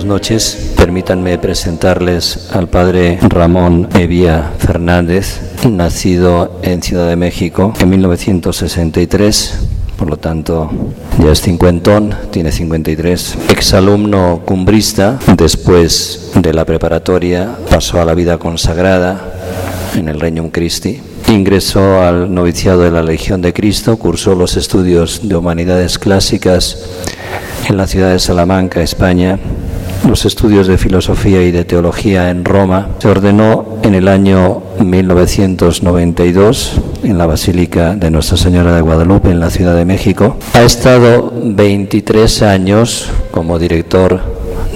buenas noches. Permítanme presentarles al padre Ramón Evia Fernández, nacido en Ciudad de México en 1963 por lo tanto ya es cincuentón, tiene 53. Exalumno cumbrista, después de la preparatoria pasó a la vida consagrada en el Regnum Christi. Ingresó al noviciado de la Legión de Cristo, cursó los estudios de humanidades clásicas en la ciudad de Salamanca, España, los estudios de filosofía y de teología en Roma. Se ordenó en el año 1992 en la Basílica de Nuestra Señora de Guadalupe en la Ciudad de México. Ha estado 23 años como director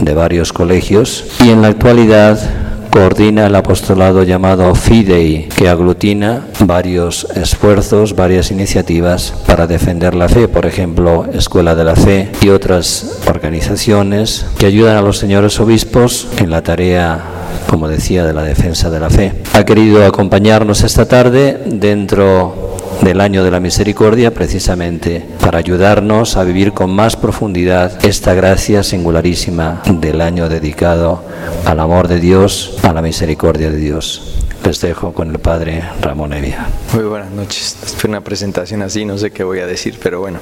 de varios colegios y en la actualidad coordina el apostolado llamado Fidei, que aglutina varios esfuerzos, varias iniciativas para defender la fe, por ejemplo, Escuela de la Fe y otras organizaciones que ayudan a los señores obispos en la tarea como decía, de la defensa de la fe. Ha querido acompañarnos esta tarde dentro del año de la misericordia precisamente para ayudarnos a vivir con más profundidad esta gracia singularísima del año dedicado al amor de Dios, a la misericordia de Dios. Les dejo con el padre Ramón Evia. Muy buenas noches. Fue una presentación así, no sé qué voy a decir, pero bueno,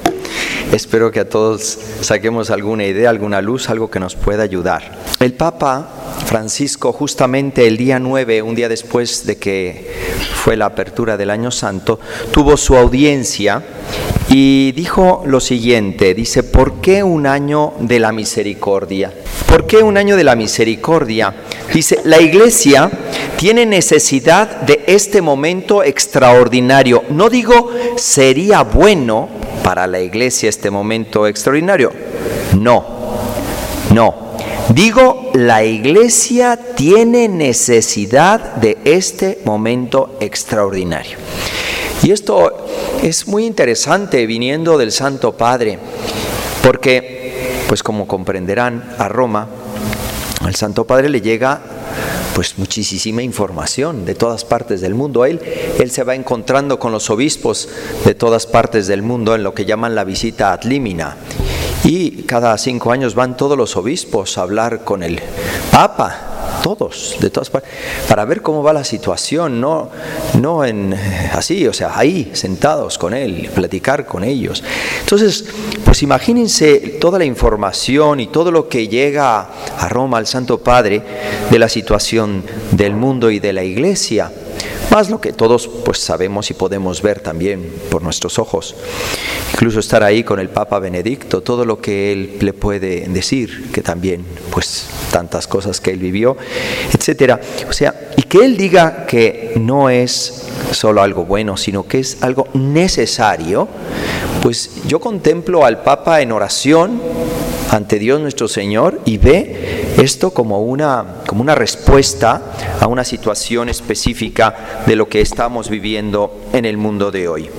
espero que a todos saquemos alguna idea, alguna luz, algo que nos pueda ayudar. El Papa Francisco, justamente el día 9, un día después de que fue la apertura del Año Santo, tuvo su audiencia y dijo lo siguiente, dice, ¿por qué un año de la misericordia? ¿Por qué un año de la misericordia? Dice, la iglesia tiene necesidad de este momento extraordinario. No digo sería bueno para la iglesia este momento extraordinario. No, no. Digo, la iglesia tiene necesidad de este momento extraordinario. Y esto es muy interesante viniendo del Santo Padre, porque, pues como comprenderán, a Roma, al Santo Padre le llega pues muchísima información de todas partes del mundo. Él, él se va encontrando con los obispos de todas partes del mundo en lo que llaman la visita ad limina. Y cada cinco años van todos los obispos a hablar con el Papa todos, de todas partes, para ver cómo va la situación, no, no en así, o sea, ahí, sentados con él, platicar con ellos. Entonces, pues imagínense toda la información y todo lo que llega a Roma, al Santo Padre, de la situación del mundo y de la iglesia más lo que todos pues sabemos y podemos ver también por nuestros ojos. Incluso estar ahí con el Papa Benedicto, todo lo que él le puede decir, que también pues tantas cosas que él vivió, etcétera. O sea, y que él diga que no es solo algo bueno, sino que es algo necesario, pues yo contemplo al Papa en oración ante Dios nuestro Señor y ve esto como una, como una respuesta a una situación específica de lo que estamos viviendo en el mundo de hoy.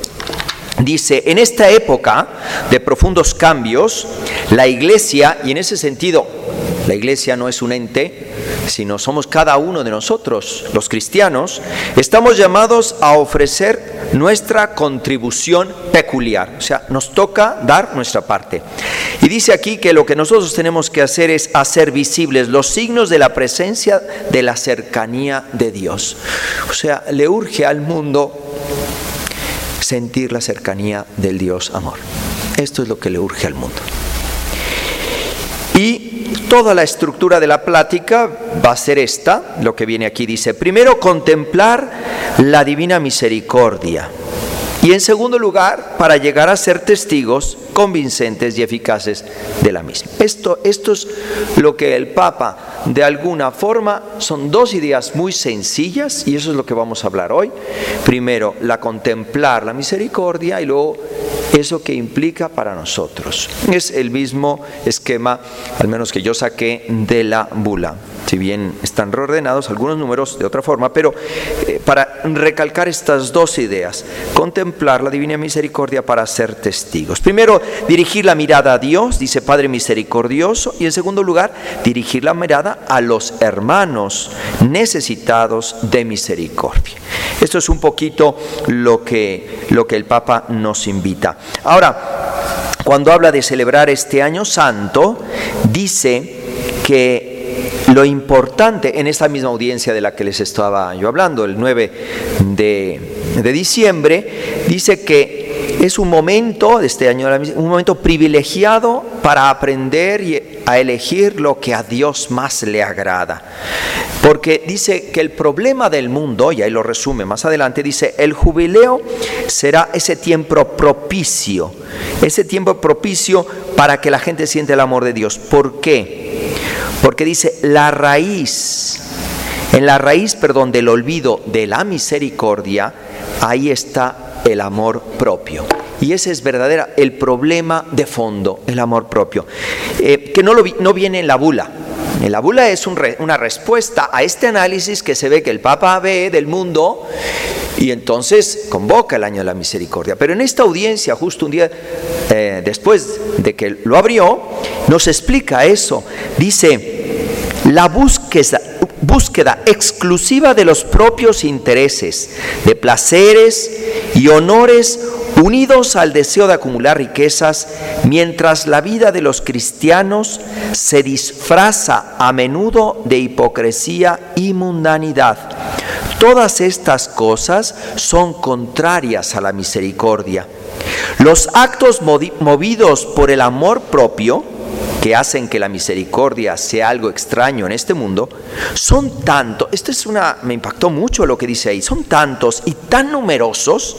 Dice, en esta época de profundos cambios, la iglesia, y en ese sentido, la iglesia no es un ente, sino somos cada uno de nosotros, los cristianos, estamos llamados a ofrecer nuestra contribución peculiar, o sea, nos toca dar nuestra parte. Y dice aquí que lo que nosotros tenemos que hacer es hacer visibles los signos de la presencia, de la cercanía de Dios. O sea, le urge al mundo sentir la cercanía del Dios amor. Esto es lo que le urge al mundo. Y toda la estructura de la plática va a ser esta, lo que viene aquí dice, primero contemplar la divina misericordia. Y en segundo lugar, para llegar a ser testigos convincentes y eficaces de la misma. Esto, esto es lo que el Papa, de alguna forma, son dos ideas muy sencillas y eso es lo que vamos a hablar hoy. Primero, la contemplar la misericordia y luego eso que implica para nosotros. Es el mismo esquema, al menos que yo saqué de la bula si bien están reordenados algunos números de otra forma, pero eh, para recalcar estas dos ideas, contemplar la divina misericordia para ser testigos. Primero, dirigir la mirada a Dios, dice Padre misericordioso, y en segundo lugar, dirigir la mirada a los hermanos necesitados de misericordia. Esto es un poquito lo que, lo que el Papa nos invita. Ahora, cuando habla de celebrar este año santo, dice que lo importante en esta misma audiencia de la que les estaba yo hablando, el 9 de, de diciembre, dice que es un momento de este año, un momento privilegiado para aprender y a elegir lo que a Dios más le agrada. Porque dice que el problema del mundo, y ahí lo resume más adelante, dice, el jubileo será ese tiempo propicio, ese tiempo propicio para que la gente siente el amor de Dios. ¿Por qué? Porque dice, la raíz, en la raíz, perdón, del olvido de la misericordia, ahí está el amor propio. Y ese es verdadera el problema de fondo, el amor propio, eh, que no, lo, no viene en la bula. En la bula es una respuesta a este análisis que se ve que el Papa ve del mundo y entonces convoca el año de la misericordia. Pero en esta audiencia, justo un día eh, después de que lo abrió, nos explica eso. Dice, la búsqueda, exclusiva de los propios intereses, de placeres y honores unidos al deseo de acumular riquezas, mientras la vida de los cristianos se disfraza a menudo de hipocresía y mundanidad. Todas estas cosas son contrarias a la misericordia. Los actos movidos por el amor propio, que hacen que la misericordia sea algo extraño en este mundo, son tantos, esto es una, me impactó mucho lo que dice ahí, son tantos y tan numerosos,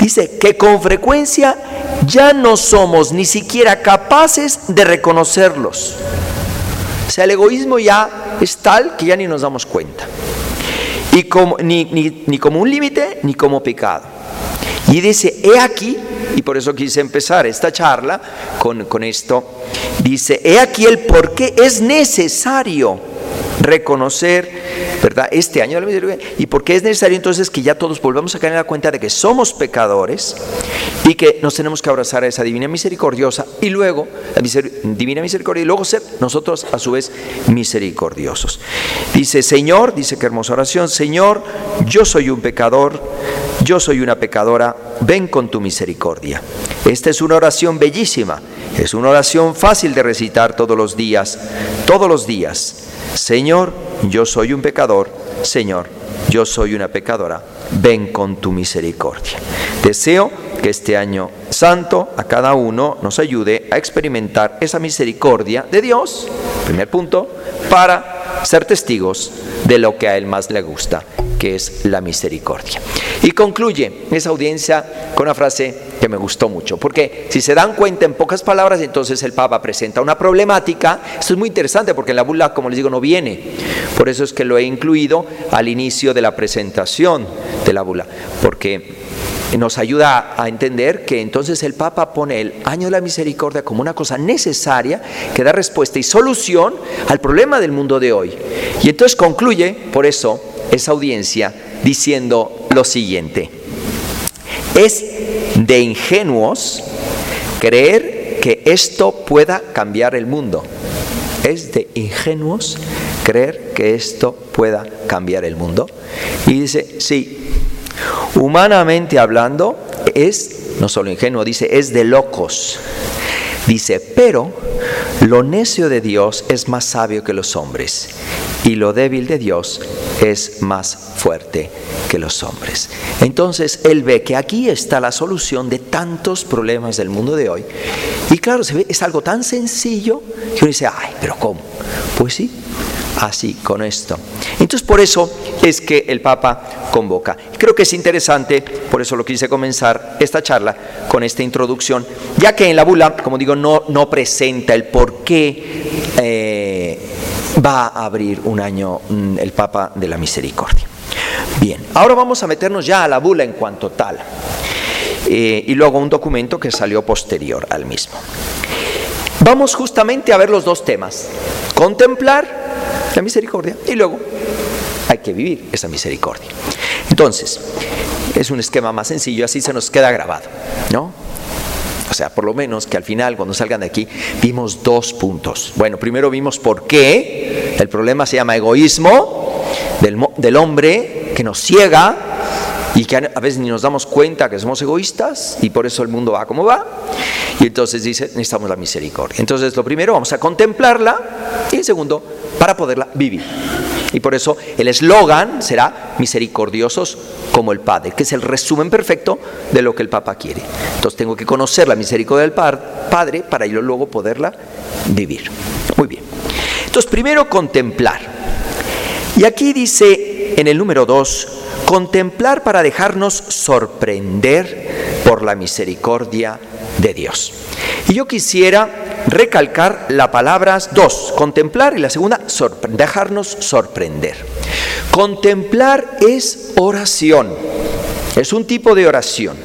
dice que con frecuencia ya no somos ni siquiera capaces de reconocerlos. O sea, el egoísmo ya es tal que ya ni nos damos cuenta. Y como, ni, ni como un límite ni como pecado. Y dice, he aquí y por eso quise empezar esta charla con, con esto. Dice, he aquí el por qué es necesario reconocer, ¿verdad? Este año de la misericordia. Y porque es necesario entonces que ya todos volvamos a caer en la cuenta de que somos pecadores y que nos tenemos que abrazar a esa divina misericordiosa y luego, divina misericordia, y luego ser nosotros a su vez misericordiosos. Dice, Señor, dice que hermosa oración, Señor, yo soy un pecador, yo soy una pecadora, ven con tu misericordia. Esta es una oración bellísima, es una oración fácil de recitar todos los días, todos los días. Señor, yo soy un pecador, Señor, yo soy una pecadora, ven con tu misericordia. Deseo que este año santo a cada uno nos ayude a experimentar esa misericordia de Dios, primer punto, para ser testigos de lo que a Él más le gusta, que es la misericordia. Y concluye esa audiencia con una frase que me gustó mucho, porque si se dan cuenta en pocas palabras, entonces el Papa presenta una problemática. Esto es muy interesante porque la bula, como les digo, no viene. Por eso es que lo he incluido al inicio de la presentación de la bula, porque nos ayuda a entender que entonces el Papa pone el año de la misericordia como una cosa necesaria que da respuesta y solución al problema del mundo de hoy. Y entonces concluye, por eso, esa audiencia diciendo lo siguiente. Es de ingenuos creer que esto pueda cambiar el mundo. Es de ingenuos creer que esto pueda cambiar el mundo. Y dice, sí, humanamente hablando, es, no solo ingenuo, dice, es de locos. Dice, pero lo necio de Dios es más sabio que los hombres y lo débil de Dios es más fuerte que los hombres. Entonces él ve que aquí está la solución de tantos problemas del mundo de hoy. Y claro, se ve, es algo tan sencillo que uno dice, ay, pero ¿cómo? Pues sí, así, con esto. Entonces por eso es que el Papa convoca. Creo que es interesante, por eso lo quise comenzar esta charla con esta introducción, ya que en la bula, como digo, no, no presenta el por qué eh, va a abrir un año mm, el Papa de la Misericordia. Bien, ahora vamos a meternos ya a la bula en cuanto tal. Eh, y luego un documento que salió posterior al mismo. Vamos justamente a ver los dos temas. Contemplar la misericordia y luego hay que vivir esa misericordia. Entonces, es un esquema más sencillo, así se nos queda grabado, ¿no? O sea, por lo menos que al final, cuando salgan de aquí, vimos dos puntos. Bueno, primero vimos por qué el problema se llama egoísmo del, del hombre que nos ciega y que a veces ni nos damos cuenta que somos egoístas y por eso el mundo va como va. Y entonces dice, necesitamos la misericordia. Entonces lo primero, vamos a contemplarla y segundo, para poderla vivir. Y por eso el eslogan será misericordiosos como el Padre, que es el resumen perfecto de lo que el Papa quiere. Entonces tengo que conocer la misericordia del Padre para yo luego poderla vivir. Muy bien. Entonces primero contemplar. Y aquí dice en el número 2, contemplar para dejarnos sorprender por la misericordia de Dios. Y yo quisiera recalcar las palabras dos, contemplar y la segunda, dejarnos sorprender. Contemplar es oración, es un tipo de oración.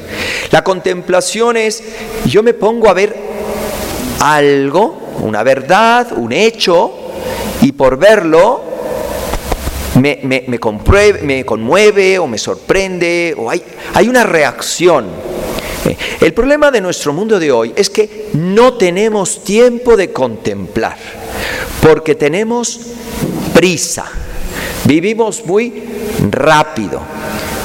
La contemplación es, yo me pongo a ver algo, una verdad, un hecho, y por verlo me, me, conmueve o me sorprende, o hay, hay una reacción. El problema de nuestro mundo de hoy es que no tenemos tiempo de contemplar, porque tenemos prisa, vivimos muy rápido.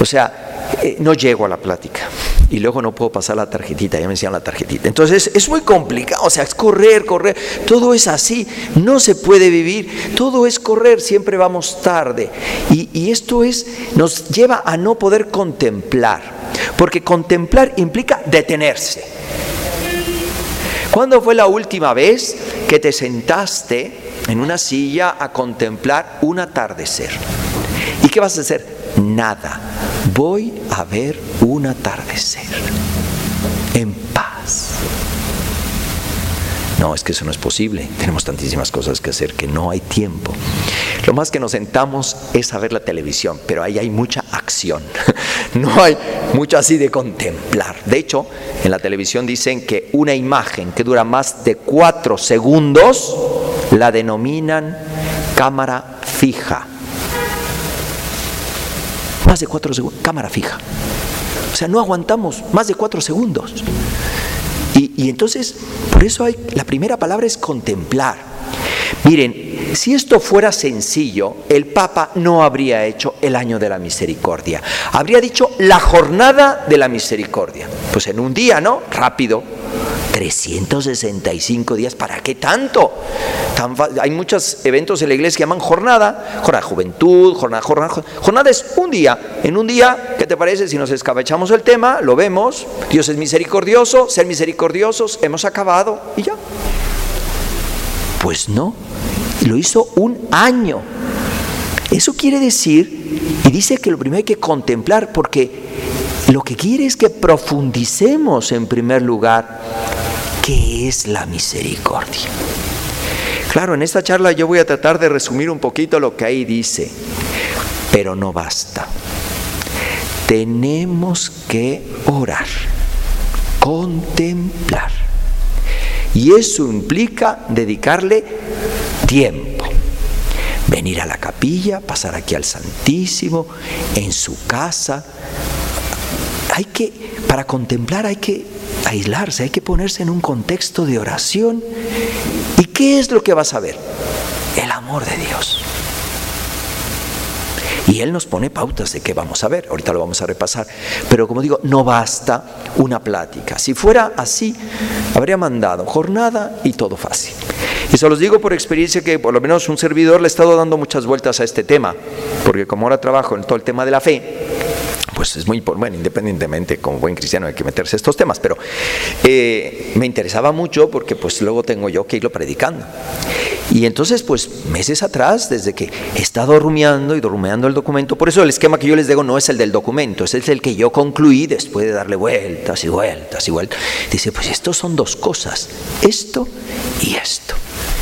O sea, eh, no llego a la plática y luego no puedo pasar la tarjetita, ya me decían la tarjetita. Entonces es muy complicado, o sea, es correr, correr, todo es así, no se puede vivir, todo es correr, siempre vamos tarde. Y, y esto es, nos lleva a no poder contemplar. Porque contemplar implica detenerse. ¿Cuándo fue la última vez que te sentaste en una silla a contemplar un atardecer? ¿Y qué vas a hacer? Nada. Voy a ver un atardecer. En paz. No, es que eso no es posible. Tenemos tantísimas cosas que hacer que no hay tiempo. Lo más que nos sentamos es a ver la televisión, pero ahí hay mucha acción. No hay mucho así de contemplar. De hecho, en la televisión dicen que una imagen que dura más de cuatro segundos la denominan cámara fija. Más de cuatro segundos, cámara fija. O sea, no aguantamos más de cuatro segundos. Y, entonces, por eso hay, la primera palabra es contemplar. Miren, si esto fuera sencillo, el Papa no habría hecho el año de la misericordia. Habría dicho la jornada de la misericordia. Pues en un día, ¿no? Rápido. 365 días, ¿para qué tanto? hay muchos eventos en la iglesia que llaman jornada, jornada de juventud, jornada, jornada, jornada es un día. En un día, ¿qué te parece si nos escabechamos el tema? Lo vemos, Dios es misericordioso, ser misericordiosos, hemos acabado y ya. Pues no, lo hizo un año. Eso quiere decir, y dice que lo primero hay que contemplar, porque lo que quiere es que profundicemos en primer lugar qué es la misericordia. Claro, en esta charla yo voy a tratar de resumir un poquito lo que ahí dice, pero no basta. Tenemos que orar, contemplar. Y eso implica dedicarle tiempo. Venir a la capilla, pasar aquí al Santísimo, en su casa. Hay que, para contemplar hay que aislarse, hay que ponerse en un contexto de oración. ¿Y qué es lo que vas a ver? El amor de Dios. Y Él nos pone pautas de qué vamos a ver, ahorita lo vamos a repasar. Pero como digo, no basta una plática. Si fuera así, habría mandado jornada y todo fácil. Y se los digo por experiencia que por lo menos un servidor le ha estado dando muchas vueltas a este tema, porque como ahora trabajo en todo el tema de la fe, pues es muy, bueno, independientemente, como buen cristiano hay que meterse estos temas, pero eh, me interesaba mucho porque pues luego tengo yo que irlo predicando. Y entonces, pues meses atrás, desde que he estado rumiando y rumiando el documento, por eso el esquema que yo les digo no es el del documento, es el que yo concluí después de darle vueltas y vueltas y vueltas. Dice, pues estos son dos cosas, esto y esto.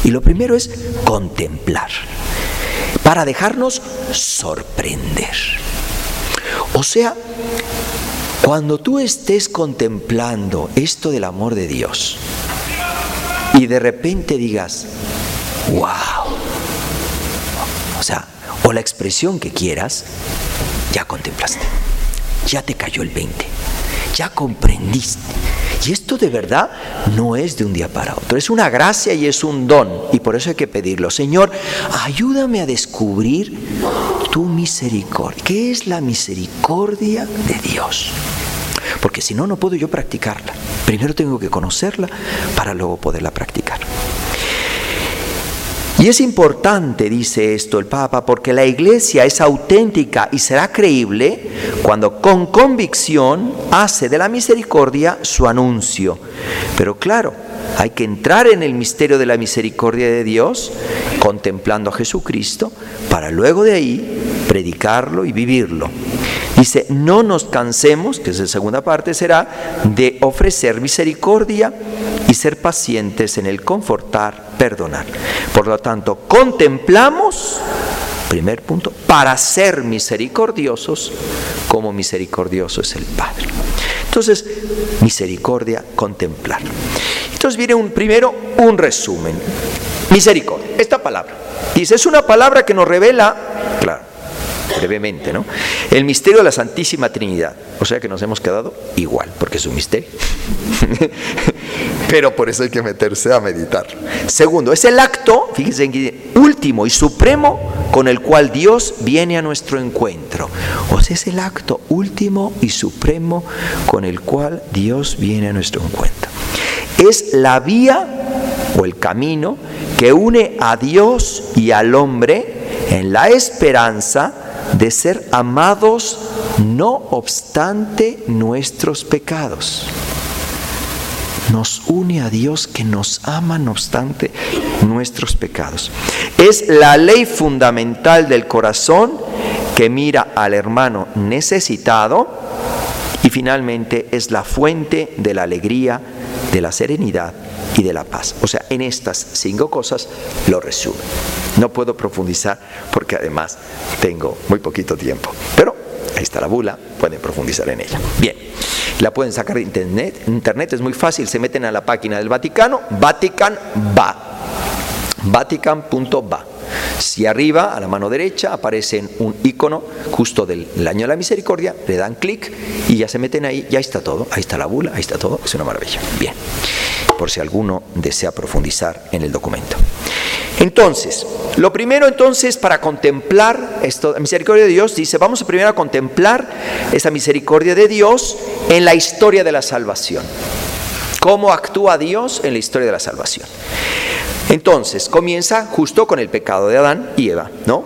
Y lo primero es contemplar, para dejarnos sorprender. O sea, cuando tú estés contemplando esto del amor de Dios y de repente digas, wow, o sea, o la expresión que quieras, ya contemplaste, ya te cayó el 20, ya comprendiste. Y esto de verdad no es de un día para otro, es una gracia y es un don. Y por eso hay que pedirlo. Señor, ayúdame a descubrir tu misericordia. ¿Qué es la misericordia de Dios? Porque si no, no puedo yo practicarla. Primero tengo que conocerla para luego poderla practicar. Y es importante, dice esto el Papa, porque la iglesia es auténtica y será creíble cuando con convicción hace de la misericordia su anuncio. Pero claro, hay que entrar en el misterio de la misericordia de Dios, contemplando a Jesucristo, para luego de ahí predicarlo y vivirlo. Dice, no nos cansemos, que es la segunda parte, será de ofrecer misericordia y ser pacientes en el confortar, perdonar. Por lo tanto, contemplamos, primer punto, para ser misericordiosos como misericordioso es el Padre. Entonces, misericordia, contemplar. Entonces viene un, primero un resumen. Misericordia, esta palabra. Dice, es una palabra que nos revela, claro, brevemente, ¿no? El misterio de la Santísima Trinidad. O sea que nos hemos quedado igual, porque es un misterio. Pero por eso hay que meterse a meditar. Segundo, es el acto, fíjense, último y supremo con el cual Dios viene a nuestro encuentro. O sea, es el acto último y supremo con el cual Dios viene a nuestro encuentro. Es la vía o el camino que une a Dios y al hombre en la esperanza de ser amados no obstante nuestros pecados. Nos une a Dios que nos ama no obstante nuestros pecados. Es la ley fundamental del corazón que mira al hermano necesitado y finalmente es la fuente de la alegría, de la serenidad y de la paz. O sea, en estas cinco cosas lo resume. No puedo profundizar porque además tengo muy poquito tiempo. Pero ahí está la bula, pueden profundizar en ella. Bien, la pueden sacar de internet. Internet es muy fácil, se meten a la página del Vaticano, Vatican va. Vatican.va. Si arriba, a la mano derecha, aparece un icono justo del año de la misericordia, le dan clic y ya se meten ahí, ya está todo, ahí está la bula, ahí está todo, es una maravilla. Bien, por si alguno desea profundizar en el documento. Entonces, lo primero entonces para contemplar esto, la misericordia de Dios, dice, vamos primero a contemplar esa misericordia de Dios en la historia de la salvación. ¿Cómo actúa Dios en la historia de la salvación? Entonces, comienza justo con el pecado de Adán y Eva, ¿no?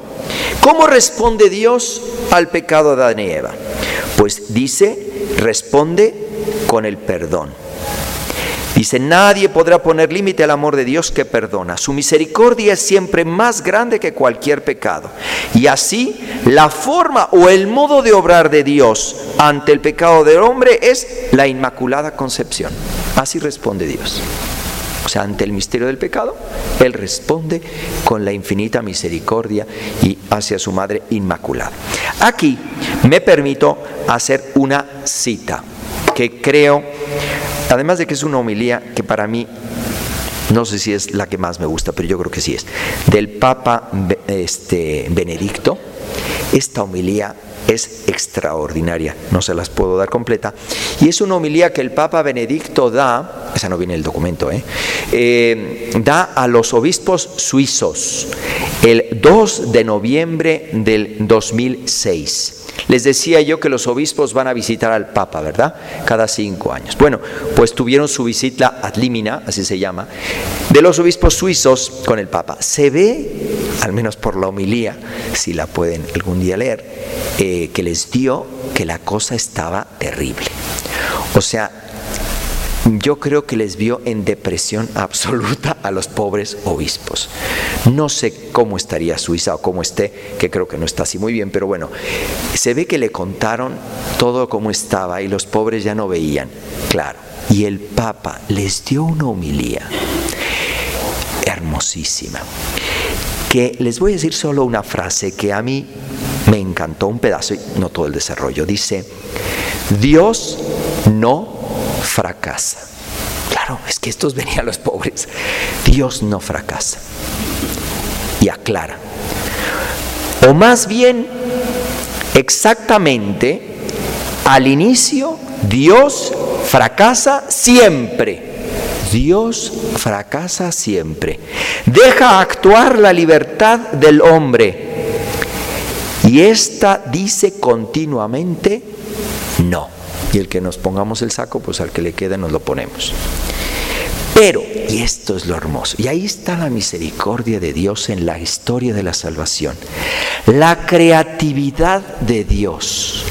¿Cómo responde Dios al pecado de Adán y Eva? Pues dice, responde con el perdón. Dice, nadie podrá poner límite al amor de Dios que perdona. Su misericordia es siempre más grande que cualquier pecado. Y así, la forma o el modo de obrar de Dios ante el pecado del hombre es la inmaculada concepción. Así responde Dios. O sea, ante el misterio del pecado, Él responde con la infinita misericordia y hacia su Madre Inmaculada. Aquí me permito hacer una cita que creo, además de que es una homilía que para mí no sé si es la que más me gusta, pero yo creo que sí es, del Papa este, Benedicto. Esta homilía es extraordinaria, no se las puedo dar completa. Y es una homilía que el Papa Benedicto da, esa no viene en el documento, ¿eh? Eh, da a los obispos suizos el 2 de noviembre del 2006. Les decía yo que los obispos van a visitar al Papa, ¿verdad? Cada cinco años. Bueno, pues tuvieron su visita ad limina, así se llama, de los obispos suizos con el Papa. Se ve, al menos por la homilía, si la pueden algún día leer, eh, que les dio que la cosa estaba terrible. O sea, yo creo que les vio en depresión absoluta a los pobres obispos. No sé cómo estaría Suiza o cómo esté, que creo que no está así muy bien, pero bueno, se ve que le contaron todo cómo estaba y los pobres ya no veían, claro. Y el Papa les dio una homilía hermosísima, que les voy a decir solo una frase que a mí me encantó, un pedazo, y no todo el desarrollo. Dice, Dios no fracasa. Claro, es que estos venían los pobres. Dios no fracasa. Y aclara. O más bien, exactamente, al inicio, Dios fracasa siempre. Dios fracasa siempre. Deja actuar la libertad del hombre Y esta dice continuamente no. Y el que nos pongamos el saco, pues al que le quede nos lo ponemos. Pero, y esto es lo hermoso, y ahí está la misericordia de Dios en la historia de la salvación, la creatividad de Dios,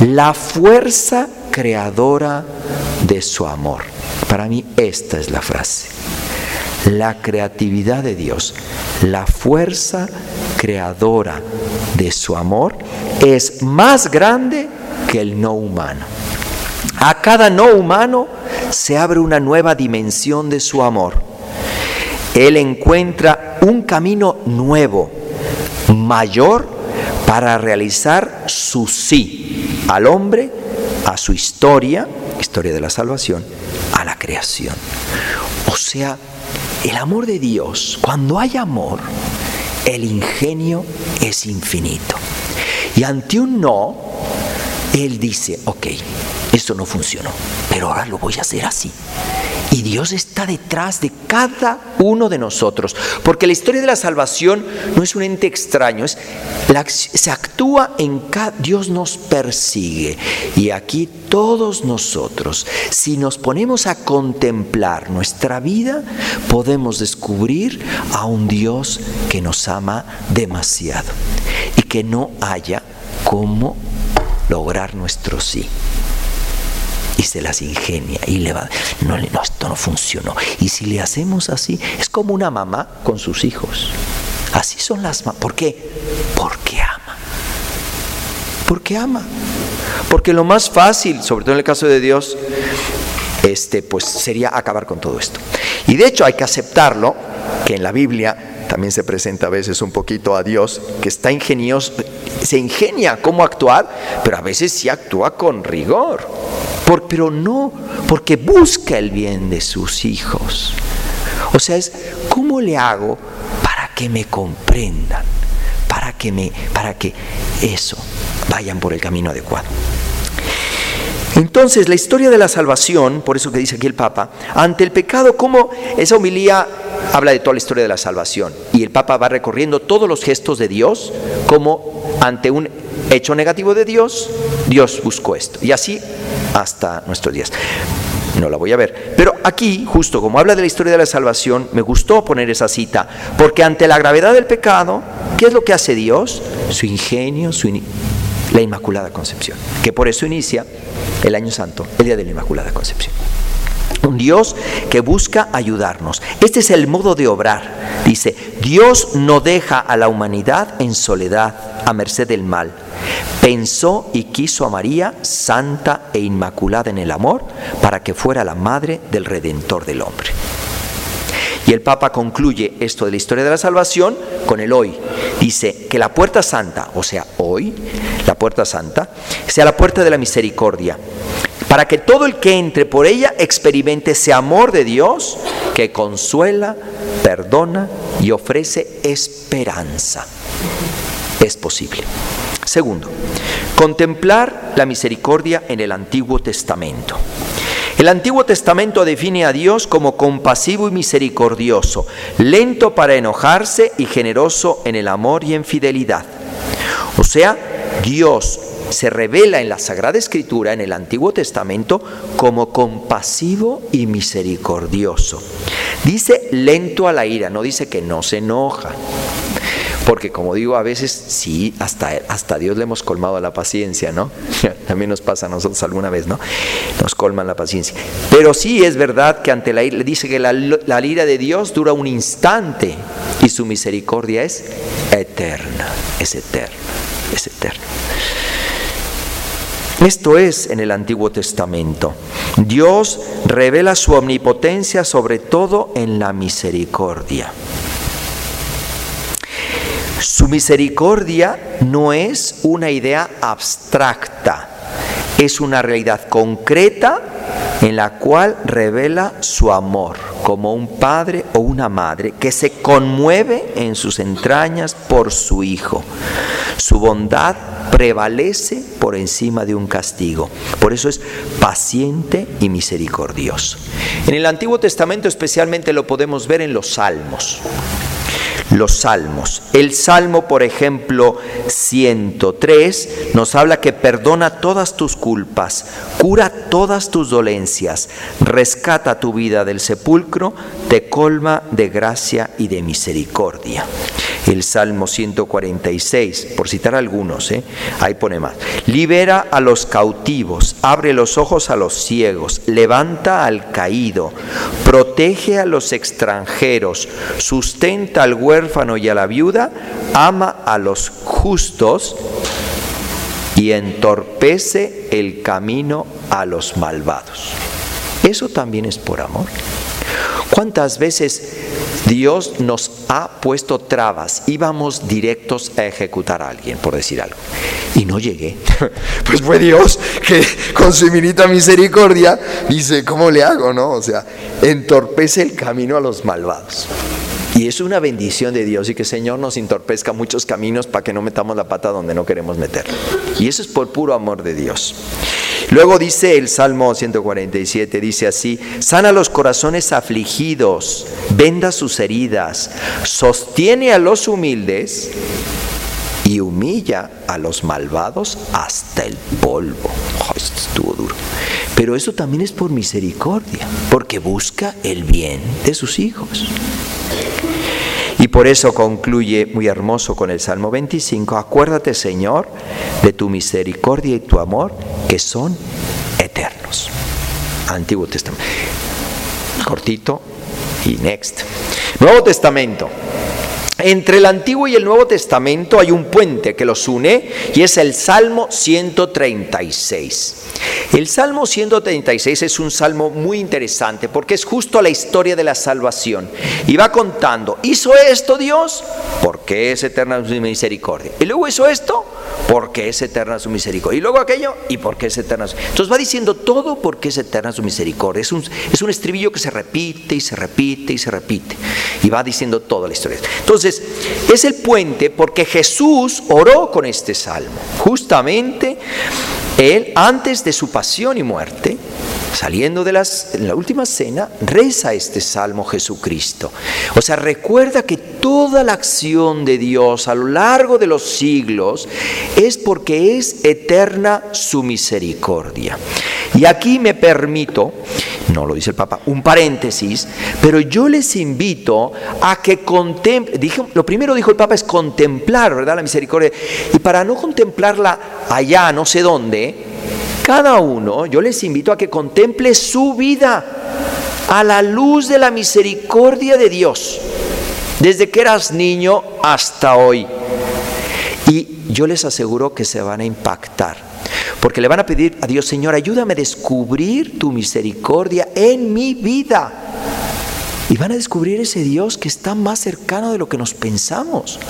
la fuerza creadora de su amor. Para mí esta es la frase. La creatividad de Dios, la fuerza creadora de su amor es más grande que el no humano. A cada no humano se abre una nueva dimensión de su amor. Él encuentra un camino nuevo, mayor, para realizar su sí al hombre, a su historia, historia de la salvación, a la creación. O sea, el amor de Dios, cuando hay amor, el ingenio es infinito. Y ante un no, Él dice, ok, no funcionó, pero ahora lo voy a hacer así. Y Dios está detrás de cada uno de nosotros, porque la historia de la salvación no es un ente extraño, se actúa en cada Dios nos persigue y aquí todos nosotros, si nos ponemos a contemplar nuestra vida, podemos descubrir a un Dios que nos ama demasiado y que no haya cómo lograr nuestro sí se las ingenia y le va, no, no, esto no funcionó. Y si le hacemos así, es como una mamá con sus hijos. Así son las mamás. ¿Por qué? Porque ama. Porque ama. Porque lo más fácil, sobre todo en el caso de Dios, este, pues sería acabar con todo esto. Y de hecho hay que aceptarlo, que en la Biblia también se presenta a veces un poquito a Dios, que está ingenioso, se ingenia cómo actuar, pero a veces sí actúa con rigor pero no porque busca el bien de sus hijos. O sea, es cómo le hago para que me comprendan, para que me para que eso vayan por el camino adecuado. Entonces, la historia de la salvación, por eso que dice aquí el Papa, ante el pecado, como esa homilía habla de toda la historia de la salvación, y el Papa va recorriendo todos los gestos de Dios, como ante un hecho negativo de Dios, Dios buscó esto. Y así hasta nuestros días. No la voy a ver. Pero aquí, justo como habla de la historia de la salvación, me gustó poner esa cita, porque ante la gravedad del pecado, ¿qué es lo que hace Dios? Su ingenio, su la Inmaculada Concepción, que por eso inicia el año santo, el día de la Inmaculada Concepción. Un Dios que busca ayudarnos. Este es el modo de obrar. Dice, Dios no deja a la humanidad en soledad, a merced del mal. Pensó y quiso a María, santa e inmaculada en el amor, para que fuera la madre del Redentor del hombre. Y el Papa concluye esto de la historia de la salvación con el hoy. Dice que la puerta santa, o sea, hoy, la puerta santa, sea la puerta de la misericordia, para que todo el que entre por ella experimente ese amor de Dios que consuela, perdona y ofrece esperanza. Es posible. Segundo, contemplar la misericordia en el Antiguo Testamento. El Antiguo Testamento define a Dios como compasivo y misericordioso, lento para enojarse y generoso en el amor y en fidelidad. O sea, Dios se revela en la Sagrada Escritura, en el Antiguo Testamento, como compasivo y misericordioso. Dice lento a la ira, no dice que no se enoja. Porque como digo, a veces sí, hasta, hasta Dios le hemos colmado la paciencia, ¿no? También nos pasa a nosotros alguna vez, ¿no? Nos colman la paciencia. Pero sí es verdad que ante la ira, dice que la, la ira de Dios dura un instante y su misericordia es eterna, es eterna, es eterna. Esto es en el Antiguo Testamento. Dios revela su omnipotencia sobre todo en la misericordia. Su misericordia no es una idea abstracta, es una realidad concreta en la cual revela su amor como un padre o una madre que se conmueve en sus entrañas por su hijo. Su bondad prevalece por encima de un castigo. Por eso es paciente y misericordioso. En el Antiguo Testamento especialmente lo podemos ver en los salmos. Los salmos. El salmo, por ejemplo, 103, nos habla que perdona todas tus culpas, cura todas tus dolencias, rescata tu vida del sepulcro, te colma de gracia y de misericordia. El Salmo 146, por citar algunos, ¿eh? ahí pone más. Libera a los cautivos, abre los ojos a los ciegos, levanta al caído, protege a los extranjeros, sustenta al huérfano y a la viuda, ama a los justos y entorpece el camino a los malvados. Eso también es por amor. ¿Cuántas veces Dios nos ha puesto trabas, íbamos directos a ejecutar a alguien, por decir algo, y no llegué? Pues fue Dios que con su infinita misericordia dice, ¿cómo le hago? no? O sea, entorpece el camino a los malvados. Y es una bendición de Dios y que el Señor nos entorpezca muchos caminos para que no metamos la pata donde no queremos meter. Y eso es por puro amor de Dios. Luego dice el Salmo 147, dice así, sana los corazones afligidos, venda sus heridas, sostiene a los humildes y humilla a los malvados hasta el polvo. esto estuvo duro. Pero eso también es por misericordia, porque busca el bien de sus hijos. Por eso concluye muy hermoso con el Salmo 25, acuérdate Señor de tu misericordia y tu amor que son eternos. Antiguo Testamento. Cortito y next. Nuevo Testamento. Entre el Antiguo y el Nuevo Testamento hay un puente que los une y es el Salmo 136. El Salmo 136 es un salmo muy interesante porque es justo la historia de la salvación. Y va contando, ¿hizo esto Dios? Porque es eterna su misericordia. Y luego hizo esto, porque es eterna su misericordia. Y luego aquello, y porque es eterna su Entonces va diciendo todo porque es eterna su misericordia. Es un, es un estribillo que se repite y se repite y se repite. Y va diciendo toda la historia. Entonces, es el puente porque Jesús oró con este salmo. Justamente él, antes de su pasión y muerte, saliendo de las, la última cena, reza este salmo Jesucristo. O sea, recuerda que toda la acción de Dios a lo largo de los siglos es porque es eterna su misericordia. Y aquí me permito, no lo dice el Papa, un paréntesis, pero yo les invito a que contemplen, lo primero dijo el Papa es contemplar, ¿verdad? La misericordia. Y para no contemplarla allá, no sé dónde, cada uno, yo les invito a que contemple su vida a la luz de la misericordia de Dios, desde que eras niño hasta hoy. Y yo les aseguro que se van a impactar, porque le van a pedir a Dios, Señor, ayúdame a descubrir tu misericordia en mi vida. Y van a descubrir ese Dios que está más cercano de lo que nos pensamos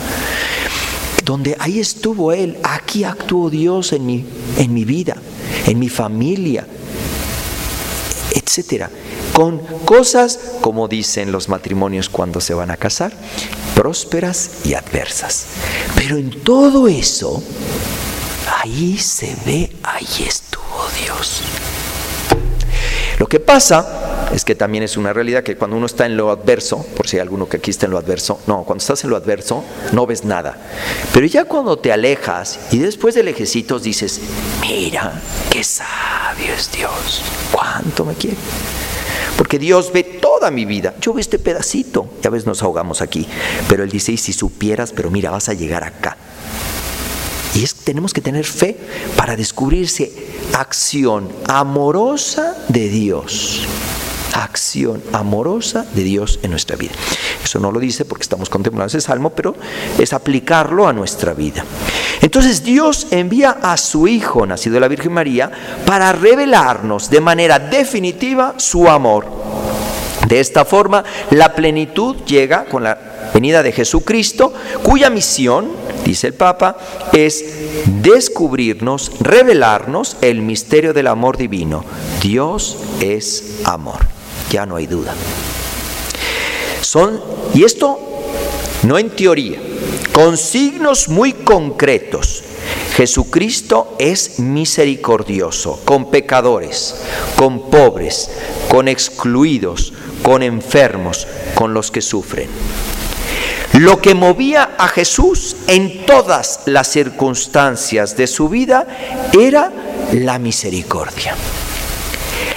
donde ahí estuvo Él, aquí actuó Dios en mi, en mi vida, en mi familia, etcétera. Con cosas, como dicen los matrimonios cuando se van a casar, prósperas y adversas. Pero en todo eso, ahí se ve, ahí estuvo Dios. Lo que pasa es que también es una realidad que cuando uno está en lo adverso, por si hay alguno que aquí está en lo adverso, no, cuando estás en lo adverso no ves nada. Pero ya cuando te alejas y después de lejecitos dices, mira, qué sabio es Dios, cuánto me quiere. Porque Dios ve toda mi vida. Yo veo este pedacito. Ya ves, nos ahogamos aquí. Pero Él dice, y si supieras, pero mira, vas a llegar acá. Y es, tenemos que tener fe para descubrirse acción amorosa de Dios acción amorosa de Dios en nuestra vida. Eso no lo dice porque estamos contemplando ese salmo, pero es aplicarlo a nuestra vida. Entonces Dios envía a su Hijo, nacido de la Virgen María, para revelarnos de manera definitiva su amor. De esta forma, la plenitud llega con la venida de Jesucristo, cuya misión, dice el Papa, es descubrirnos, revelarnos el misterio del amor divino. Dios es amor ya no hay duda. Son, y esto no en teoría, con signos muy concretos. Jesucristo es misericordioso con pecadores, con pobres, con excluidos, con enfermos, con los que sufren. Lo que movía a Jesús en todas las circunstancias de su vida era la misericordia.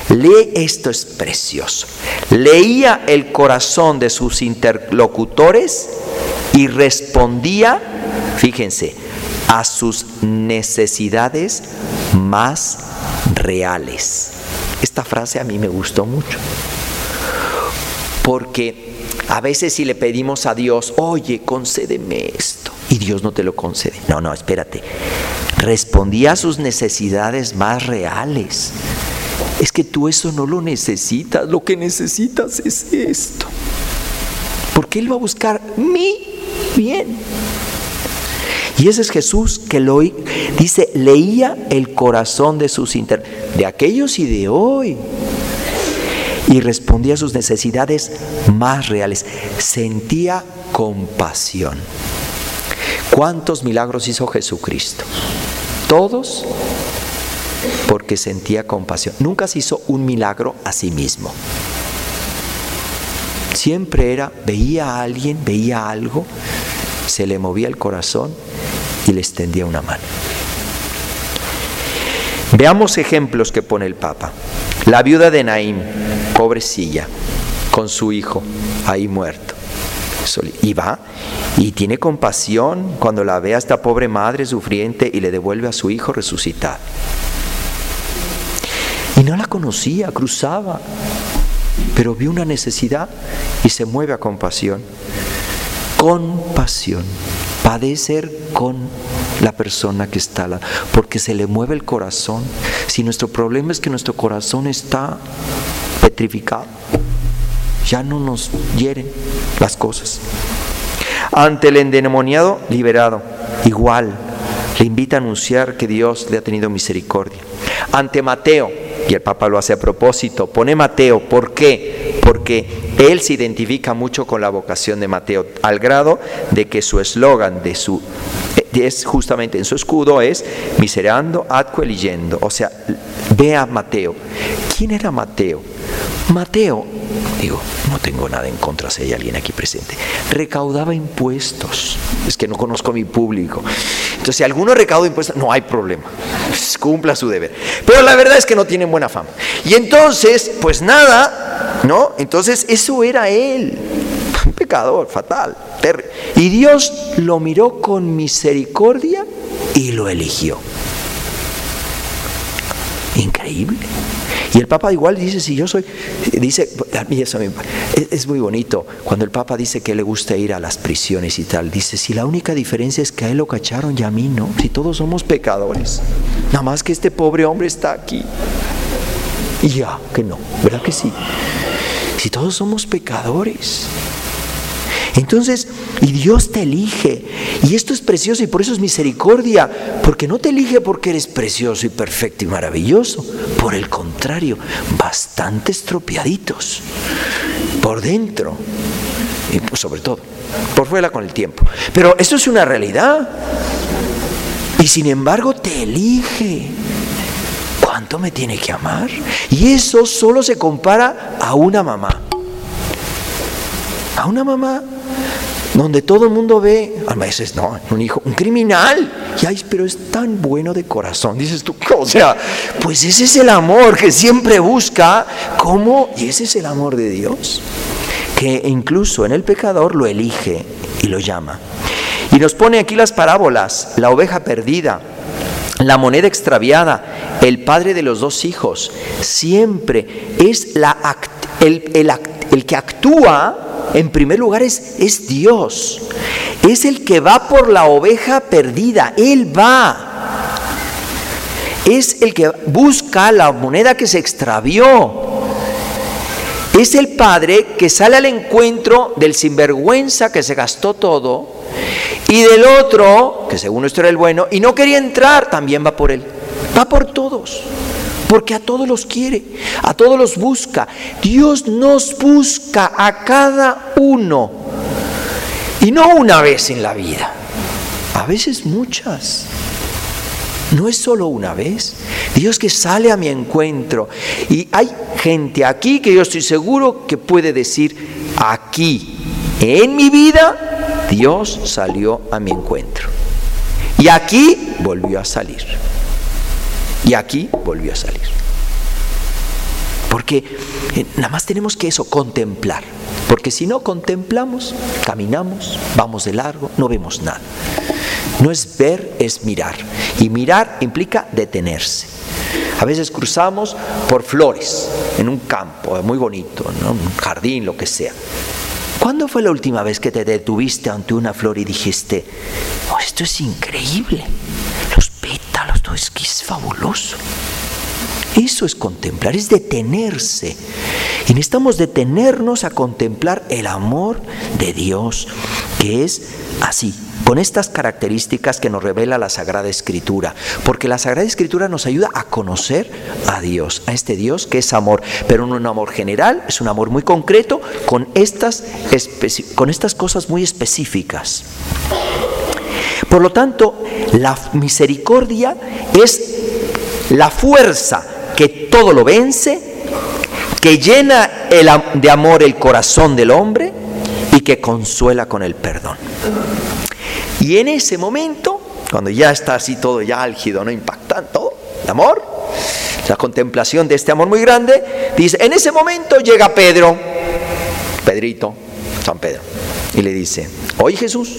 Lee esto es precioso. Leía el corazón de sus interlocutores y respondía, fíjense, a sus necesidades más reales. Esta frase a mí me gustó mucho. Porque a veces si le pedimos a Dios, oye, concédeme esto, y Dios no te lo concede. No, no, espérate. Respondía a sus necesidades más reales. Es que tú eso no lo necesitas, lo que necesitas es esto. Porque Él va a buscar mi bien. Y ese es Jesús que lo dice, leía el corazón de sus inter de aquellos y de hoy. Y respondía a sus necesidades más reales. Sentía compasión. ¿Cuántos milagros hizo Jesucristo? Todos porque sentía compasión. Nunca se hizo un milagro a sí mismo. Siempre era, veía a alguien, veía algo, se le movía el corazón y le extendía una mano. Veamos ejemplos que pone el Papa. La viuda de Naín, pobrecilla, con su hijo ahí muerto. Y va y tiene compasión cuando la ve a esta pobre madre sufriente y le devuelve a su hijo resucitado. Y no la conocía, cruzaba, pero vio una necesidad y se mueve a compasión. Compasión, padecer con la persona que está porque se le mueve el corazón. Si nuestro problema es que nuestro corazón está petrificado, ya no nos hieren las cosas. Ante el endemoniado, liberado, igual, le invita a anunciar que Dios le ha tenido misericordia. Ante Mateo, y el Papa lo hace a propósito. Pone Mateo, ¿por qué? Porque él se identifica mucho con la vocación de Mateo, al grado de que su eslogan de su es justamente en su escudo es miserando adque o sea, ve a Mateo. ¿Quién era Mateo? Mateo, digo, no tengo nada en contra si hay alguien aquí presente, recaudaba impuestos. Es que no conozco a mi público. Entonces, si alguno recauda impuestos, no hay problema. Cumpla su deber. Pero la verdad es que no tienen buena fama. Y entonces, pues nada, ¿no? Entonces, eso era él. Un pecador fatal. Y Dios lo miró con misericordia y lo eligió. Increíble. Y el Papa igual dice, si yo soy, dice, a mí eso es, muy bonito, cuando el Papa dice que le gusta ir a las prisiones y tal, dice, si la única diferencia es que a él lo cacharon y a mí no, si todos somos pecadores, nada más que este pobre hombre está aquí. Y ya, que no, ¿verdad que sí? Si todos somos pecadores. Entonces, y Dios te elige. Y esto es precioso y por eso es misericordia. Porque no te elige porque eres precioso y perfecto y maravilloso. Por el contrario, bastante estropeaditos. Por dentro. Y pues sobre todo, por fuera con el tiempo. Pero esto es una realidad. Y sin embargo te elige. ¿Cuánto me tiene que amar? Y eso solo se compara a una mamá. A una mamá donde todo el mundo ve, a veces no, un hijo, un criminal, y ay, pero es tan bueno de corazón, dices tú, o sea, pues ese es el amor que siempre busca, ¿cómo? Y ese es el amor de Dios, que incluso en el pecador lo elige y lo llama. Y nos pone aquí las parábolas, la oveja perdida, la moneda extraviada, el padre de los dos hijos, siempre es la, el, que actúa en primer lugar es Dios. Es el que va por la oveja perdida. Él va. Es el que busca la moneda que se extravió. Es el padre que sale al encuentro del sinvergüenza que se gastó todo y del otro, que según esto era el bueno, y no quería entrar, también va por él. Va por todos porque a todos los quiere, a todos los busca. Dios nos busca a cada uno, y no una vez en la vida, a veces muchas. No es solo una vez. Dios que sale a mi encuentro. Y hay gente aquí que yo estoy seguro que puede decir, aquí, en mi vida, Dios salió a mi encuentro. Y aquí volvió a salir. Y aquí volvió a salir. Porque eh, nada más tenemos que eso, contemplar. Porque si no contemplamos, caminamos, vamos de largo, no vemos nada. No es ver, es mirar. Y mirar implica detenerse. A veces cruzamos por flores en un campo muy bonito, un jardín, lo que sea. ¿Cuándo fue la última vez que te detuviste ante una flor y dijiste, oh, esto es increíble? Los pétalos, todo es que es fabuloso. Eso es contemplar, es detenerse. Y necesitamos detenernos a contemplar el amor de Dios, que es así, con estas características que nos revela la Sagrada Escritura, porque la Sagrada Escritura nos ayuda a conocer a Dios, a este Dios que es amor, pero no un amor general, es un amor muy concreto con estas, con estas cosas muy específicas. Por lo tanto, la misericordia es la fuerza que todo lo vence, que llena de amor el corazón del hombre y que consuela con el perdón. Y en ese momento, cuando ya está así todo ya álgido, no impactando, el amor, la contemplación de este amor muy grande, dice, en ese momento llega Pedro, Pedrito, San Pedro, y le dice, oye Jesús,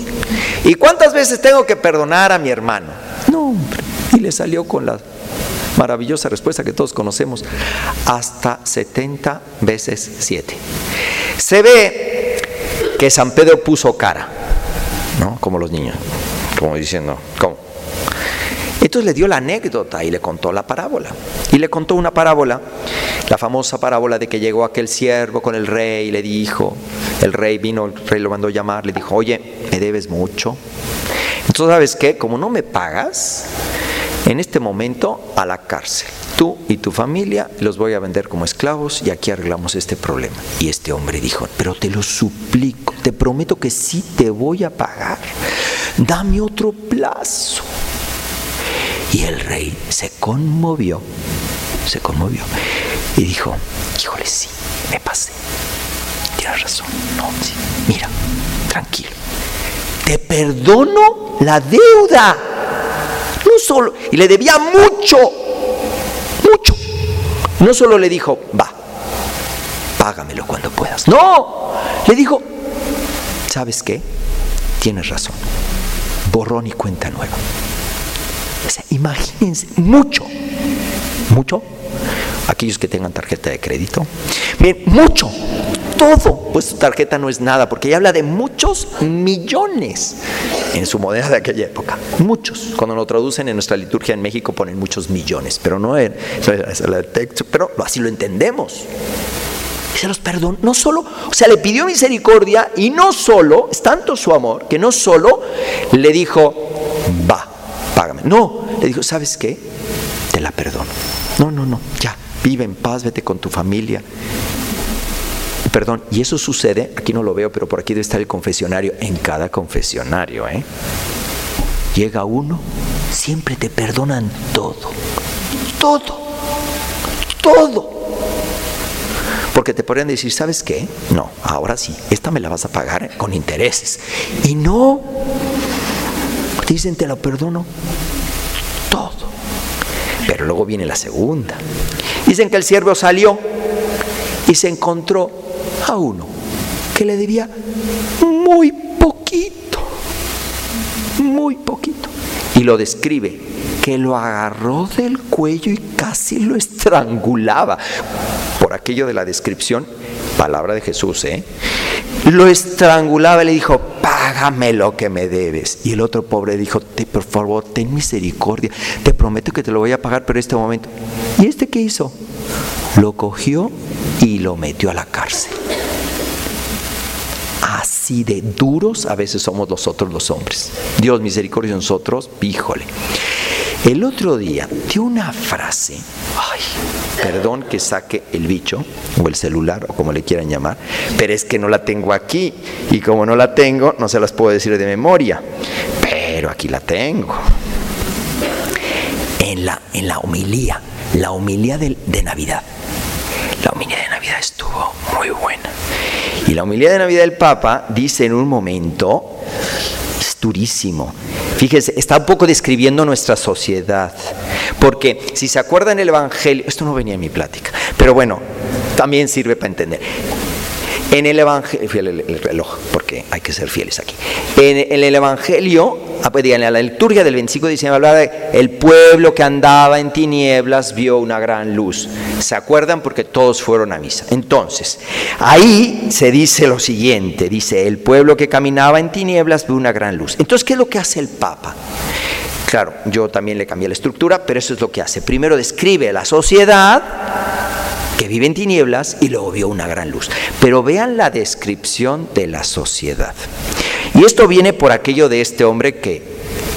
¿y cuántas veces tengo que perdonar a mi hermano? No, hombre, y le salió con la Maravillosa respuesta que todos conocemos. Hasta 70 veces 7. Se ve que San Pedro puso cara, ¿no? Como los niños, como diciendo, ¿cómo? Entonces le dio la anécdota y le contó la parábola. Y le contó una parábola, la famosa parábola de que llegó aquel siervo con el rey y le dijo, el rey vino, el rey lo mandó a llamar, le dijo, oye, me debes mucho. Entonces, ¿sabes qué? Como no me pagas, en este momento a la cárcel. Tú y tu familia los voy a vender como esclavos y aquí arreglamos este problema. Y este hombre dijo, pero te lo suplico, te prometo que sí te voy a pagar. Dame otro plazo. Y el rey se conmovió, se conmovió y dijo, híjole, sí, me pasé. Tienes razón, no, sí, mira, tranquilo. Te perdono la deuda no solo, y le debía mucho. No solo le dijo, va, págamelo cuando puedas. No, le dijo, ¿sabes qué? Tienes razón. Borrón y cuenta nueva. imagínense, mucho, mucho. Aquellos que tengan tarjeta de crédito. Bien, mucho todo, pues su tarjeta no es nada, porque ella habla de muchos millones en su moneda de aquella época. Muchos. Cuando lo traducen en nuestra liturgia en México ponen muchos millones, pero no en, pero así lo entendemos. se los perdonó, no solo, o sea, le pidió misericordia y no solo, es tanto su amor, que no solo le dijo, va, págame. No, le dijo, ¿sabes qué? Te la perdono. No, no, no, ya, vive en paz, vete con tu familia. Perdón, y eso sucede, aquí no lo veo, pero por aquí debe estar el confesionario, en cada confesionario, ¿eh? Llega uno, siempre te perdonan todo, todo, todo. Porque te podrían decir, ¿sabes qué? No, ahora sí, esta me la vas a pagar con intereses. Y no, dicen, te lo perdono todo. Pero luego viene la segunda. Dicen que el siervo salió y se encontró a uno que le debía muy poquito, muy poquito. Y lo describe, que lo agarró del cuello y casi lo estrangulaba. Por aquello de la descripción, palabra de Jesús, ¿eh? Lo estrangulaba y le dijo, págame lo que me debes. Y el otro pobre dijo, por favor, ten misericordia, te prometo que te lo voy a pagar, pero este momento. ¿Y este qué hizo? Lo cogió y lo metió a la cárcel. Así de duros a veces somos nosotros los hombres. Dios misericordia nosotros, híjole. El otro día dio una frase, ay, perdón que saque el bicho o el celular o como le quieran llamar, pero es que no la tengo aquí y como no la tengo no se las puedo decir de memoria, pero aquí la tengo. En la, en la homilía, la homilía de Navidad. La homilía de Navidad estuvo muy buena. Y la humildad de Navidad del Papa dice en un momento, es durísimo. Fíjense, está un poco describiendo nuestra sociedad. Porque si se acuerdan el Evangelio, esto no venía en mi plática, pero bueno, también sirve para entender. En el Evangelio, el reloj, porque hay que ser fieles aquí. En, el Evangelio, ah, pues, en la liturgia del 25 de diciembre, de el pueblo que andaba en tinieblas vio una gran luz. ¿Se acuerdan? Porque todos fueron a misa. Entonces, ahí se dice lo siguiente: dice, el pueblo que caminaba en tinieblas vio una gran luz. Entonces, ¿qué es lo que hace el Papa? Claro, yo también le cambié la estructura, pero eso es lo que hace. Primero describe la sociedad que vive en tinieblas y luego vio una gran luz. Pero vean la descripción de la sociedad. Y esto viene por aquello de este hombre que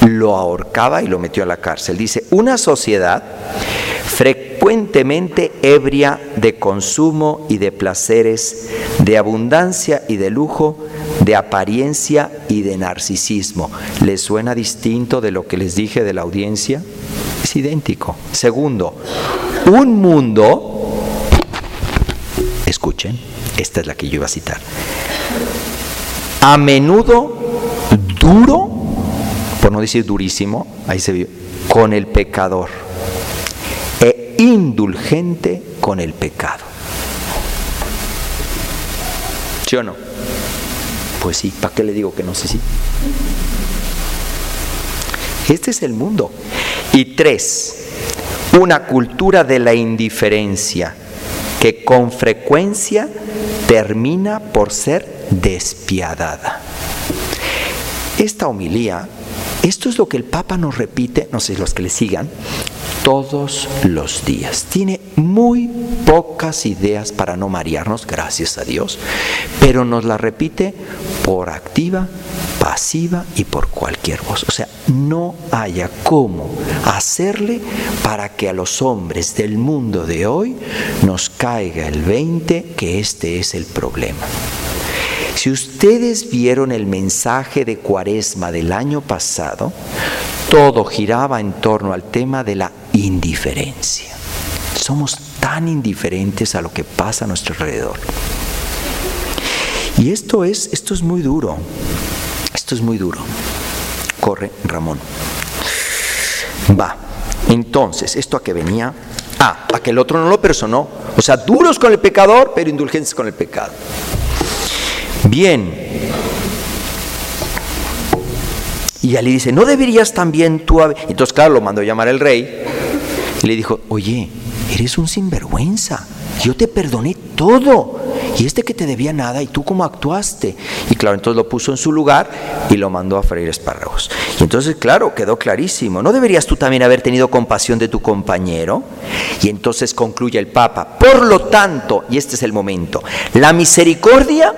lo ahorcaba y lo metió a la cárcel. Dice, una sociedad frecuentemente ebria de consumo y de placeres, de abundancia y de lujo, de apariencia y de narcisismo. ¿Les suena distinto de lo que les dije de la audiencia? Es idéntico. Segundo, un mundo Escuchen, esta es la que yo iba a citar. A menudo duro, por no decir durísimo, ahí se vio, con el pecador e indulgente con el pecado. ¿Sí o no? Pues sí, ¿para qué le digo que no sé si? Este es el mundo. Y tres, una cultura de la indiferencia con frecuencia termina por ser despiadada. Esta homilía, esto es lo que el Papa nos repite, no sé los que le sigan, todos los días. Tiene muy pocas ideas para no marearnos, gracias a Dios, pero nos la repite por activa, pasiva y por cualquier voz. O sea, no haya cómo hacerle para que a los hombres del mundo de hoy nos caiga el 20 que este es el problema. Si ustedes vieron el mensaje de Cuaresma del año pasado, todo giraba en torno al tema de la indiferencia. Somos tan indiferentes a lo que pasa a nuestro alrededor. Y esto es, esto es muy duro. Esto es muy duro. Corre, Ramón. Va. Entonces, ¿esto a qué venía? Ah, a que el otro no lo personó. O sea, duros con el pecador, pero indulgentes con el pecado. Bien. Y Ali dice, ¿no deberías también tú haber... Entonces, claro, lo mandó llamar el rey y le dijo, oye, eres un sinvergüenza, yo te perdoné todo. Y este que te debía nada, ¿y tú cómo actuaste? Y claro, entonces lo puso en su lugar y lo mandó a freír espárragos. Y entonces, claro, quedó clarísimo. ¿No deberías tú también haber tenido compasión de tu compañero? Y entonces concluye el Papa. Por lo tanto, y este es el momento, la misericordia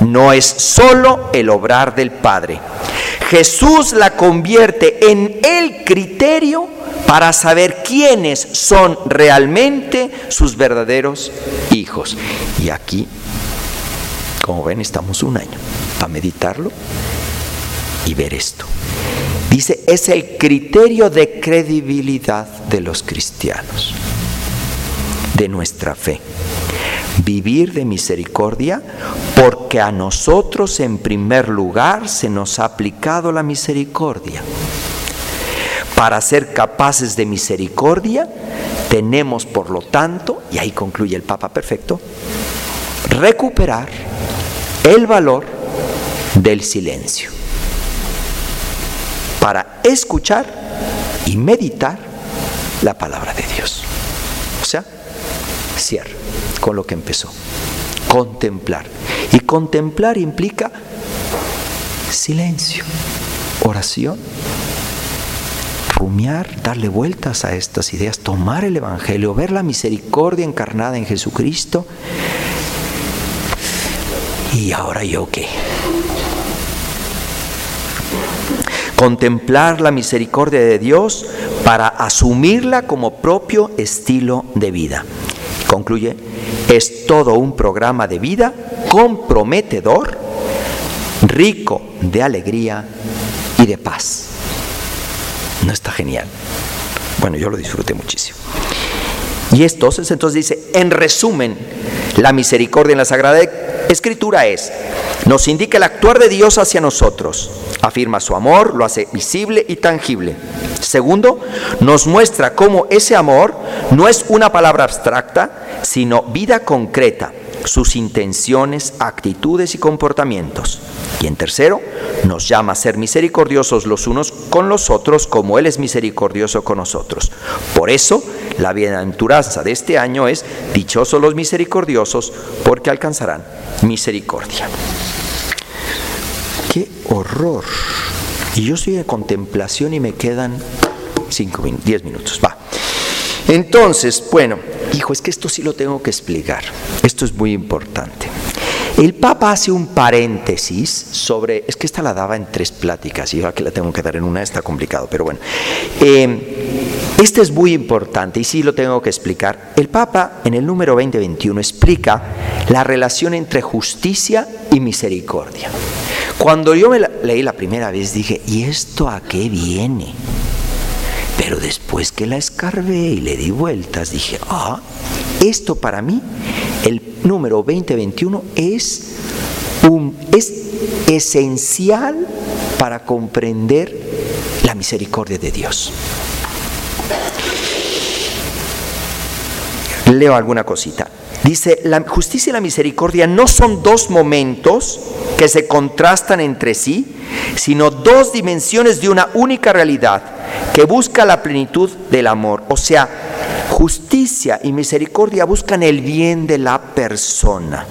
no es solo el obrar del Padre. Jesús la convierte en el criterio para saber quiénes son realmente sus verdaderos hijos. Y aquí, como ven, estamos un año para meditarlo y ver esto. Dice, es el criterio de credibilidad de los cristianos, de nuestra fe. Vivir de misericordia porque a nosotros en primer lugar se nos ha aplicado la misericordia. Para ser capaces de misericordia, tenemos por lo tanto, y ahí concluye el Papa Perfecto, recuperar el valor del silencio para escuchar y meditar la palabra de Dios. O sea, cierra con lo que empezó. Contemplar. Y contemplar implica silencio, oración rumiar, darle vueltas a estas ideas, tomar el Evangelio, ver la misericordia encarnada en Jesucristo. ¿Y ahora yo qué? Contemplar la misericordia de Dios para asumirla como propio estilo de vida. Concluye, es todo un programa de vida comprometedor, rico de alegría y de paz. Está genial. Bueno, yo lo disfruté muchísimo. Y entonces, entonces dice, en resumen, la misericordia en la Sagrada escritura es, nos indica el actuar de Dios hacia nosotros, afirma su amor, lo hace visible y tangible. Segundo, nos muestra cómo ese amor no es una palabra abstracta, sino vida concreta, sus intenciones, actitudes y comportamientos. Y en tercero, nos llama a ser misericordiosos los unos con los otros como Él es misericordioso con nosotros. Por eso, la bienaventuranza de este año es, dichosos los misericordiosos, porque alcanzarán misericordia. ¡Qué horror! Y yo estoy en contemplación y me quedan 5 10 minutos. Va. Entonces, bueno, hijo, es que esto sí lo tengo que explicar. Esto es muy importante. El Papa hace un paréntesis sobre, es que esta la daba en tres pláticas y yo aquí la tengo que dar en una, está complicado, pero bueno. Eh, este es muy importante y sí lo tengo que explicar. El Papa en el número 2021 explica la relación entre justicia y misericordia. Cuando yo me leí la primera vez dije, ¿y esto a qué viene? Pero después que la escarbé y le di vueltas, dije, ah, esto para mí, el número 2021 es, es esencial para comprender la misericordia de Dios. Leo alguna cosita. Dice, la justicia y la misericordia no son dos momentos que se contrastan entre sí, sino dos dimensiones de una única realidad que busca la plenitud del amor. O sea, justicia y misericordia buscan el bien de la persona.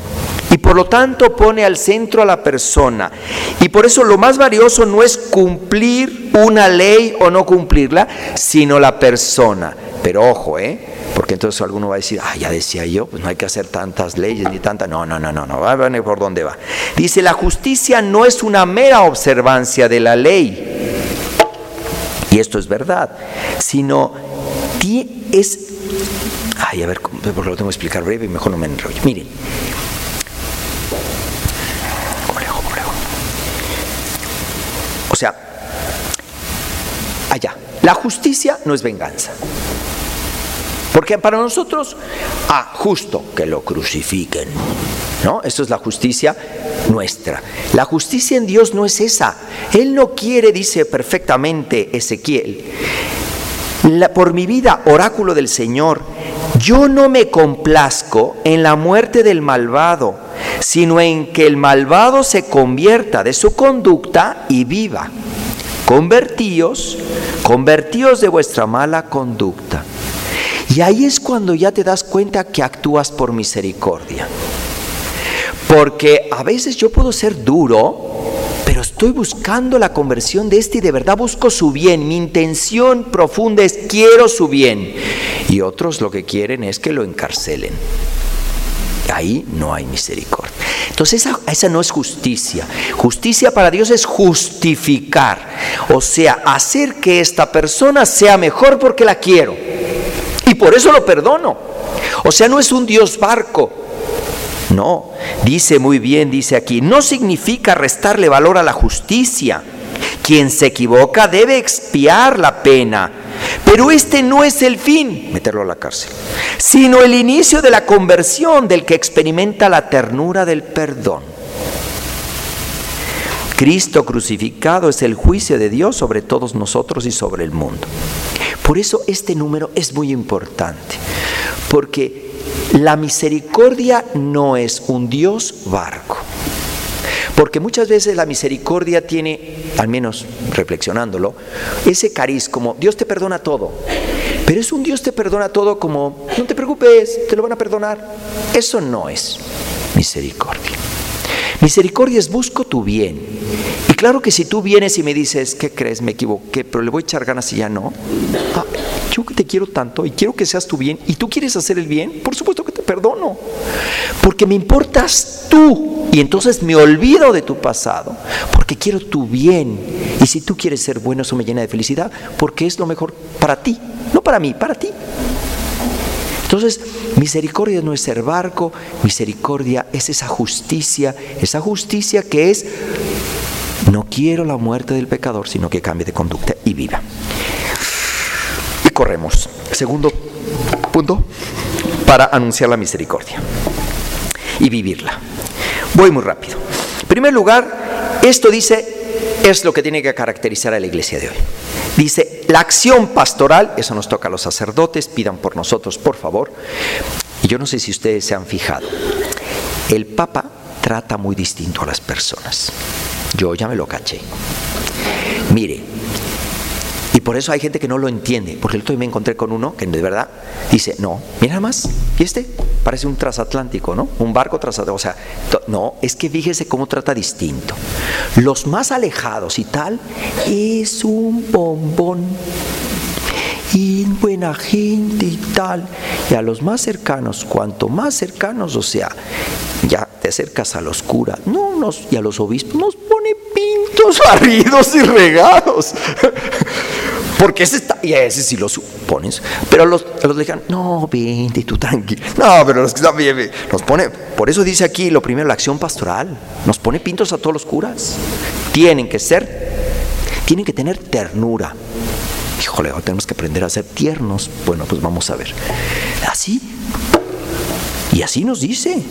Y por lo tanto pone al centro a la persona. Y por eso lo más valioso no es cumplir una ley o no cumplirla, sino la persona. Pero ojo, ¿eh? Porque entonces alguno va a decir, ah, ya decía yo, pues no hay que hacer tantas leyes ni tantas. No, no, no, no, no, va a ver por dónde va. Dice, la justicia no es una mera observancia de la ley. Y esto es verdad, sino es. Ay, a ver, lo tengo que explicar breve y mejor no me enrollo. Miren. O sea, allá. La justicia no es venganza. Porque para nosotros, ah, justo que lo crucifiquen. ¿No? Esto es la justicia nuestra. La justicia en Dios no es esa. Él no quiere, dice perfectamente Ezequiel, por mi vida, oráculo del Señor, yo no me complazco en la muerte del malvado, sino en que el malvado se convierta de su conducta y viva. Convertíos, convertíos de vuestra mala conducta. Y ahí es cuando ya te das cuenta que actúas por misericordia. Porque a veces yo puedo ser duro, pero estoy buscando la conversión de este y de verdad busco su bien. Mi intención profunda es quiero su bien. Y otros lo que quieren es que lo encarcelen. Ahí no hay misericordia. Entonces esa, esa, no es justicia. Justicia para Dios es justificar. O sea, hacer que esta persona sea mejor porque la quiero. Por eso lo perdono. O sea, no es un Dios barco. No, dice muy bien, dice aquí, no significa restarle valor a la justicia. Quien se equivoca debe expiar la pena, pero este no es el fin, meterlo a la cárcel, sino el inicio de la conversión del que experimenta la ternura del perdón. Cristo crucificado es el juicio de Dios sobre todos nosotros y sobre el mundo. Por eso este número es muy importante, porque la misericordia no es un Dios barco. Porque muchas veces la misericordia tiene, al menos reflexionándolo, ese cariz como Dios te perdona todo. Pero es un Dios te perdona todo como, no te preocupes, te lo van a perdonar. Eso no es misericordia. Misericordia es busco tu bien. Y claro que si tú vienes y me dices, ¿qué crees? Me equivoqué, pero le voy a echar ganas y ya no. Ah, yo que te quiero tanto y quiero que seas tu bien y tú quieres hacer el bien, por supuesto que te perdono. Porque me importas tú y entonces me olvido de tu pasado porque quiero tu bien. Y si tú quieres ser bueno, eso me llena de felicidad porque es lo mejor para ti, no para mí, para ti. Entonces, misericordia no es ser barco, misericordia es esa justicia, esa justicia que es, no quiero la muerte del pecador, sino que cambie de conducta y viva. Y corremos. Segundo punto, para anunciar la misericordia y vivirla. Voy muy rápido. En primer lugar, esto dice, es lo que tiene que caracterizar a la iglesia de hoy. Dice, la acción pastoral, eso nos toca a los sacerdotes, pidan por nosotros, por favor. Y yo no sé si ustedes se han fijado, el Papa trata muy distinto a las personas. Yo ya me lo caché. Mire, por eso hay gente que no lo entiende, porque el otro día me encontré con uno que de verdad dice, no, mira más, ¿y este? Parece un transatlántico, ¿no? Un barco transatlántico. O sea, no, es que fíjese cómo trata distinto. Los más alejados y tal, es un bombón y buena gente y tal. Y a los más cercanos, cuanto más cercanos, o sea, ya te acercas a los curas, no nos, y a los obispos, nos pone pintos barridos y regados. Porque ese está, y ese sí lo supones. Pero los, los dejan, no, vente tú tranquilo. No, pero los que están bien, nos pone, por eso dice aquí lo primero, la acción pastoral. Nos pone pintos a todos los curas. Tienen que ser, tienen que tener ternura. Híjole, tenemos que aprender a ser tiernos. Bueno, pues vamos a ver. Así. Y así nos dice.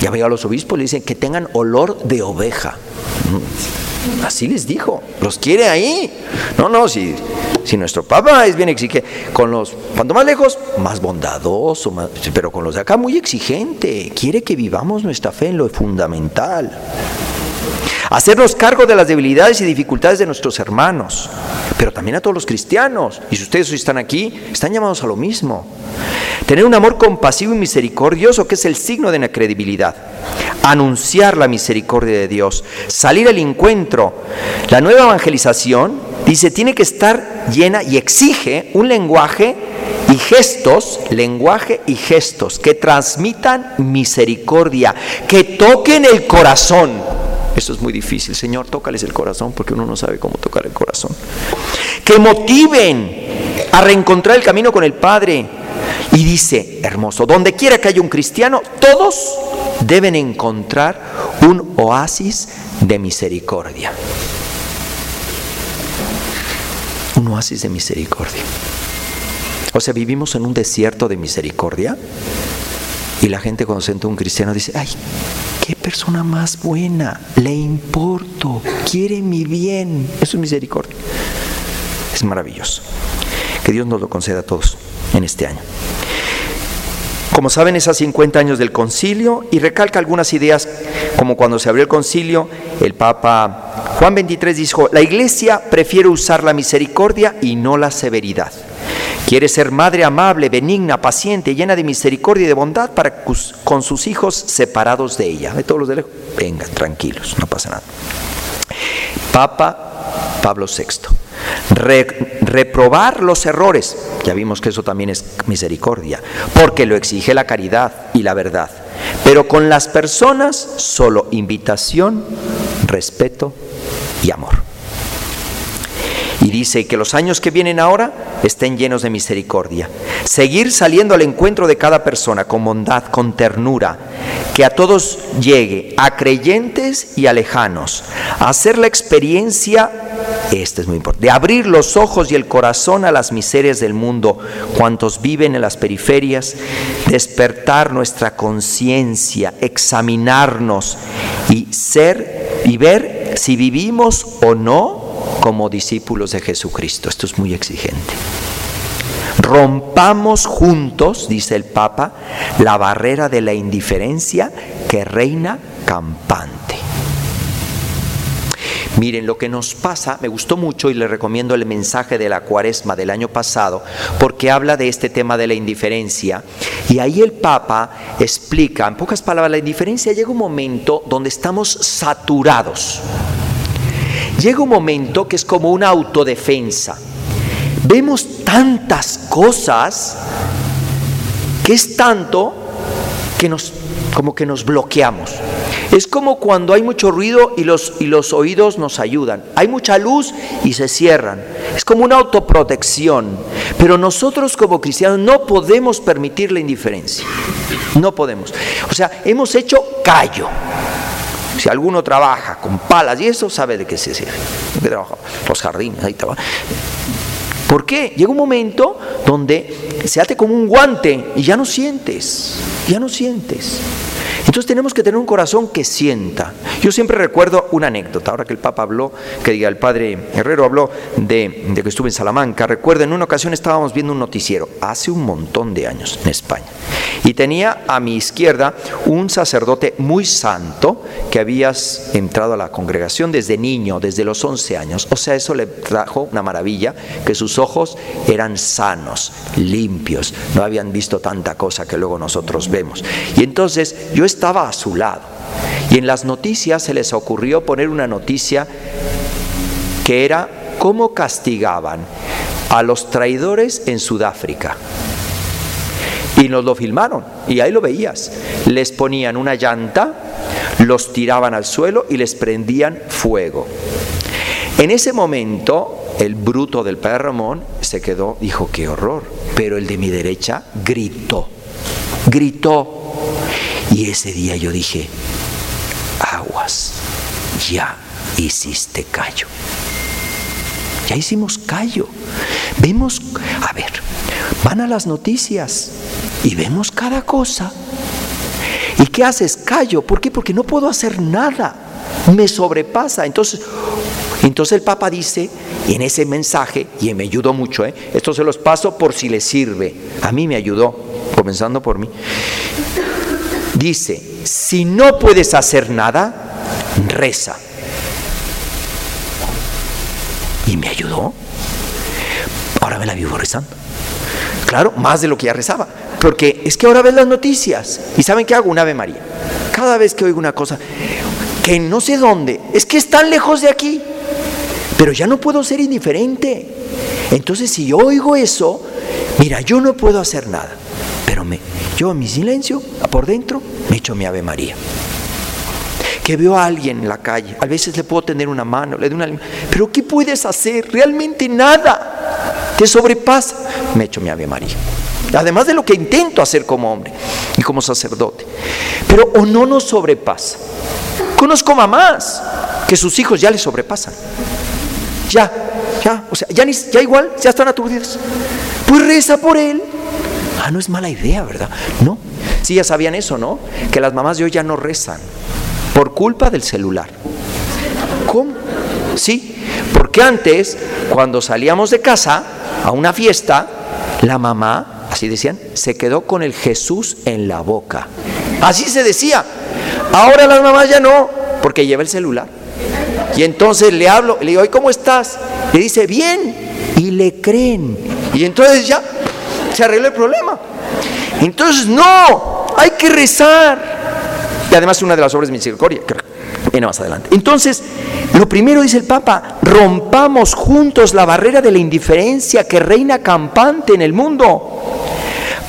Ya veo a los obispos, le dicen que tengan olor de oveja. Mm. Así les dijo, los quiere ahí. No, no, si, si nuestro Papa es bien exigente, con los, cuanto más lejos, más bondadoso, pero con los de acá muy exigente. Quiere que vivamos nuestra fe en lo fundamental. Hacernos cargo de las debilidades y dificultades de nuestros hermanos, pero también a todos los cristianos. Y si ustedes hoy están aquí, están llamados a lo mismo. Tener un amor compasivo y misericordioso, que es el signo de la credibilidad. Anunciar la misericordia de Dios. Salir al encuentro. La nueva evangelización, dice, tiene que estar llena y exige un lenguaje y gestos, lenguaje y gestos que transmitan misericordia, que toquen el corazón. Eso es muy difícil. Señor, tócales el corazón porque uno no sabe cómo tocar el corazón. Que motiven a reencontrar el camino con el Padre. Y dice, hermoso, donde quiera que haya un cristiano, todos deben encontrar un oasis de misericordia. Un oasis de misericordia. O sea, vivimos en un desierto de misericordia. Y la gente cuando se un cristiano dice, ay, qué persona más buena, le importo, quiere mi bien. Eso es misericordia. Es maravilloso. Que Dios nos lo conceda a todos en este año. Como saben, es a 50 años del concilio y recalca algunas ideas, como cuando se abrió el concilio, el Papa Juan 23 dijo, la iglesia prefiere usar la misericordia y no la severidad. Quiere ser madre amable, benigna, paciente, llena de misericordia y de bondad para con sus hijos separados de ella. De todos los de lejos, venga, tranquilos, no pasa nada. Papa Pablo VI. reprobar los errores, ya vimos que eso también es misericordia, porque lo exige la caridad y la verdad. Pero con las personas solo invitación, respeto y amor. Dice que los años que vienen ahora estén llenos de misericordia. Seguir saliendo al encuentro de cada persona con bondad, con ternura, que a todos llegue, a creyentes y a lejanos. Hacer la experiencia, este es muy importante, de abrir los ojos y el corazón a las miserias del mundo, cuantos viven en las periferias, despertar nuestra conciencia, examinarnos y ser y ver si vivimos o no como discípulos de Jesucristo. Esto es muy exigente. Rompamos juntos, dice el Papa, la barrera de la indiferencia que reina campante. Miren, lo que nos pasa, me gustó mucho y le recomiendo el mensaje de la cuaresma del año pasado, porque habla de este tema de la indiferencia. Y ahí el Papa explica, en pocas palabras, la indiferencia llega un momento donde estamos saturados llega un momento que es como una autodefensa. Vemos tantas cosas que es tanto que nos como que nos bloqueamos. Es como cuando hay mucho ruido y los, y los oídos nos ayudan. Hay mucha luz y se cierran. Es como una autoprotección. Pero nosotros como cristianos no podemos permitir la indiferencia. No podemos. O sea, hemos hecho callo. Si alguno trabaja con palas y eso, sabe de qué se sirve. Los jardines, ahí estaba. ¿Por qué? Llega un momento donde se hace como un guante y ya no sientes, ya no sientes. Entonces tenemos que tener un corazón que sienta. Yo siempre recuerdo una anécdota, ahora que el Papa habló, que diga, el Padre Herrero habló de, que estuve en Salamanca. Recuerdo, en una ocasión estábamos viendo un noticiero, hace un montón de años, en España. Y tenía a mi izquierda un sacerdote muy santo que había entrado a la congregación desde niño, desde los 11 años. O sea, eso le trajo una maravilla, que sus ojos eran sanos, limpios, no habían visto tanta cosa que luego nosotros vemos. Y entonces yo estaba a su lado. Y en las noticias se les ocurrió poner una noticia que era cómo castigaban a los traidores en Sudáfrica. Y nos lo filmaron, y ahí lo veías. Les ponían una llanta, los tiraban al suelo y les prendían fuego. En ese momento, el bruto del padre Ramón se quedó, dijo, qué horror. Pero el de mi derecha gritó, gritó. Y ese día yo dije, aguas, ya hiciste callo. Ya hicimos callo. Vemos, a ver, van a las noticias y vemos cada cosa. ¿Y qué haces? Callo. ¿Por qué? Porque no puedo hacer nada. Me sobrepasa. Entonces, entonces el Papa dice en ese mensaje, y me ayudó mucho, ¿eh? esto se los paso por si les sirve. A mí me ayudó, comenzando por mí. Dice, si no puedes hacer nada, reza. Y me ayudó. Ahora me la vivo rezando. Claro, más de lo que ya rezaba. Porque es que ahora ves las noticias. ¿Y saben qué hago? Un Ave María. Cada vez que oigo una cosa, que no sé dónde, es que están lejos de aquí. Pero ya no puedo ser indiferente. Entonces, si yo oigo eso, mira, yo no puedo hacer nada. Pero me, yo en mi silencio, por dentro, me echo mi Ave María que veo a alguien en la calle, a veces le puedo tener una mano, le doy una... Pero ¿qué puedes hacer? Realmente nada. Te sobrepasa. Me echo mi Ave María. Además de lo que intento hacer como hombre y como sacerdote. Pero o no nos sobrepasa. Conozco mamás que sus hijos ya les sobrepasan. Ya, ya, o sea, ya, ni, ya igual, ya están aturdidos. Pues reza por él. Ah, no es mala idea, ¿verdad? No. Sí, ya sabían eso, ¿no? Que las mamás de hoy ya no rezan por culpa del celular. ¿Cómo? Sí, porque antes, cuando salíamos de casa a una fiesta, la mamá, así decían, se quedó con el Jesús en la boca. Así se decía. Ahora las mamás ya no, porque lleva el celular. Y entonces le hablo, le digo, ¿y cómo estás? Le dice, bien. Y le creen. Y entonces ya se arregla el problema. Entonces, no, hay que rezar. Y además una de las obras de misericordia, viene más adelante. Entonces, lo primero dice el Papa, rompamos juntos la barrera de la indiferencia que reina campante en el mundo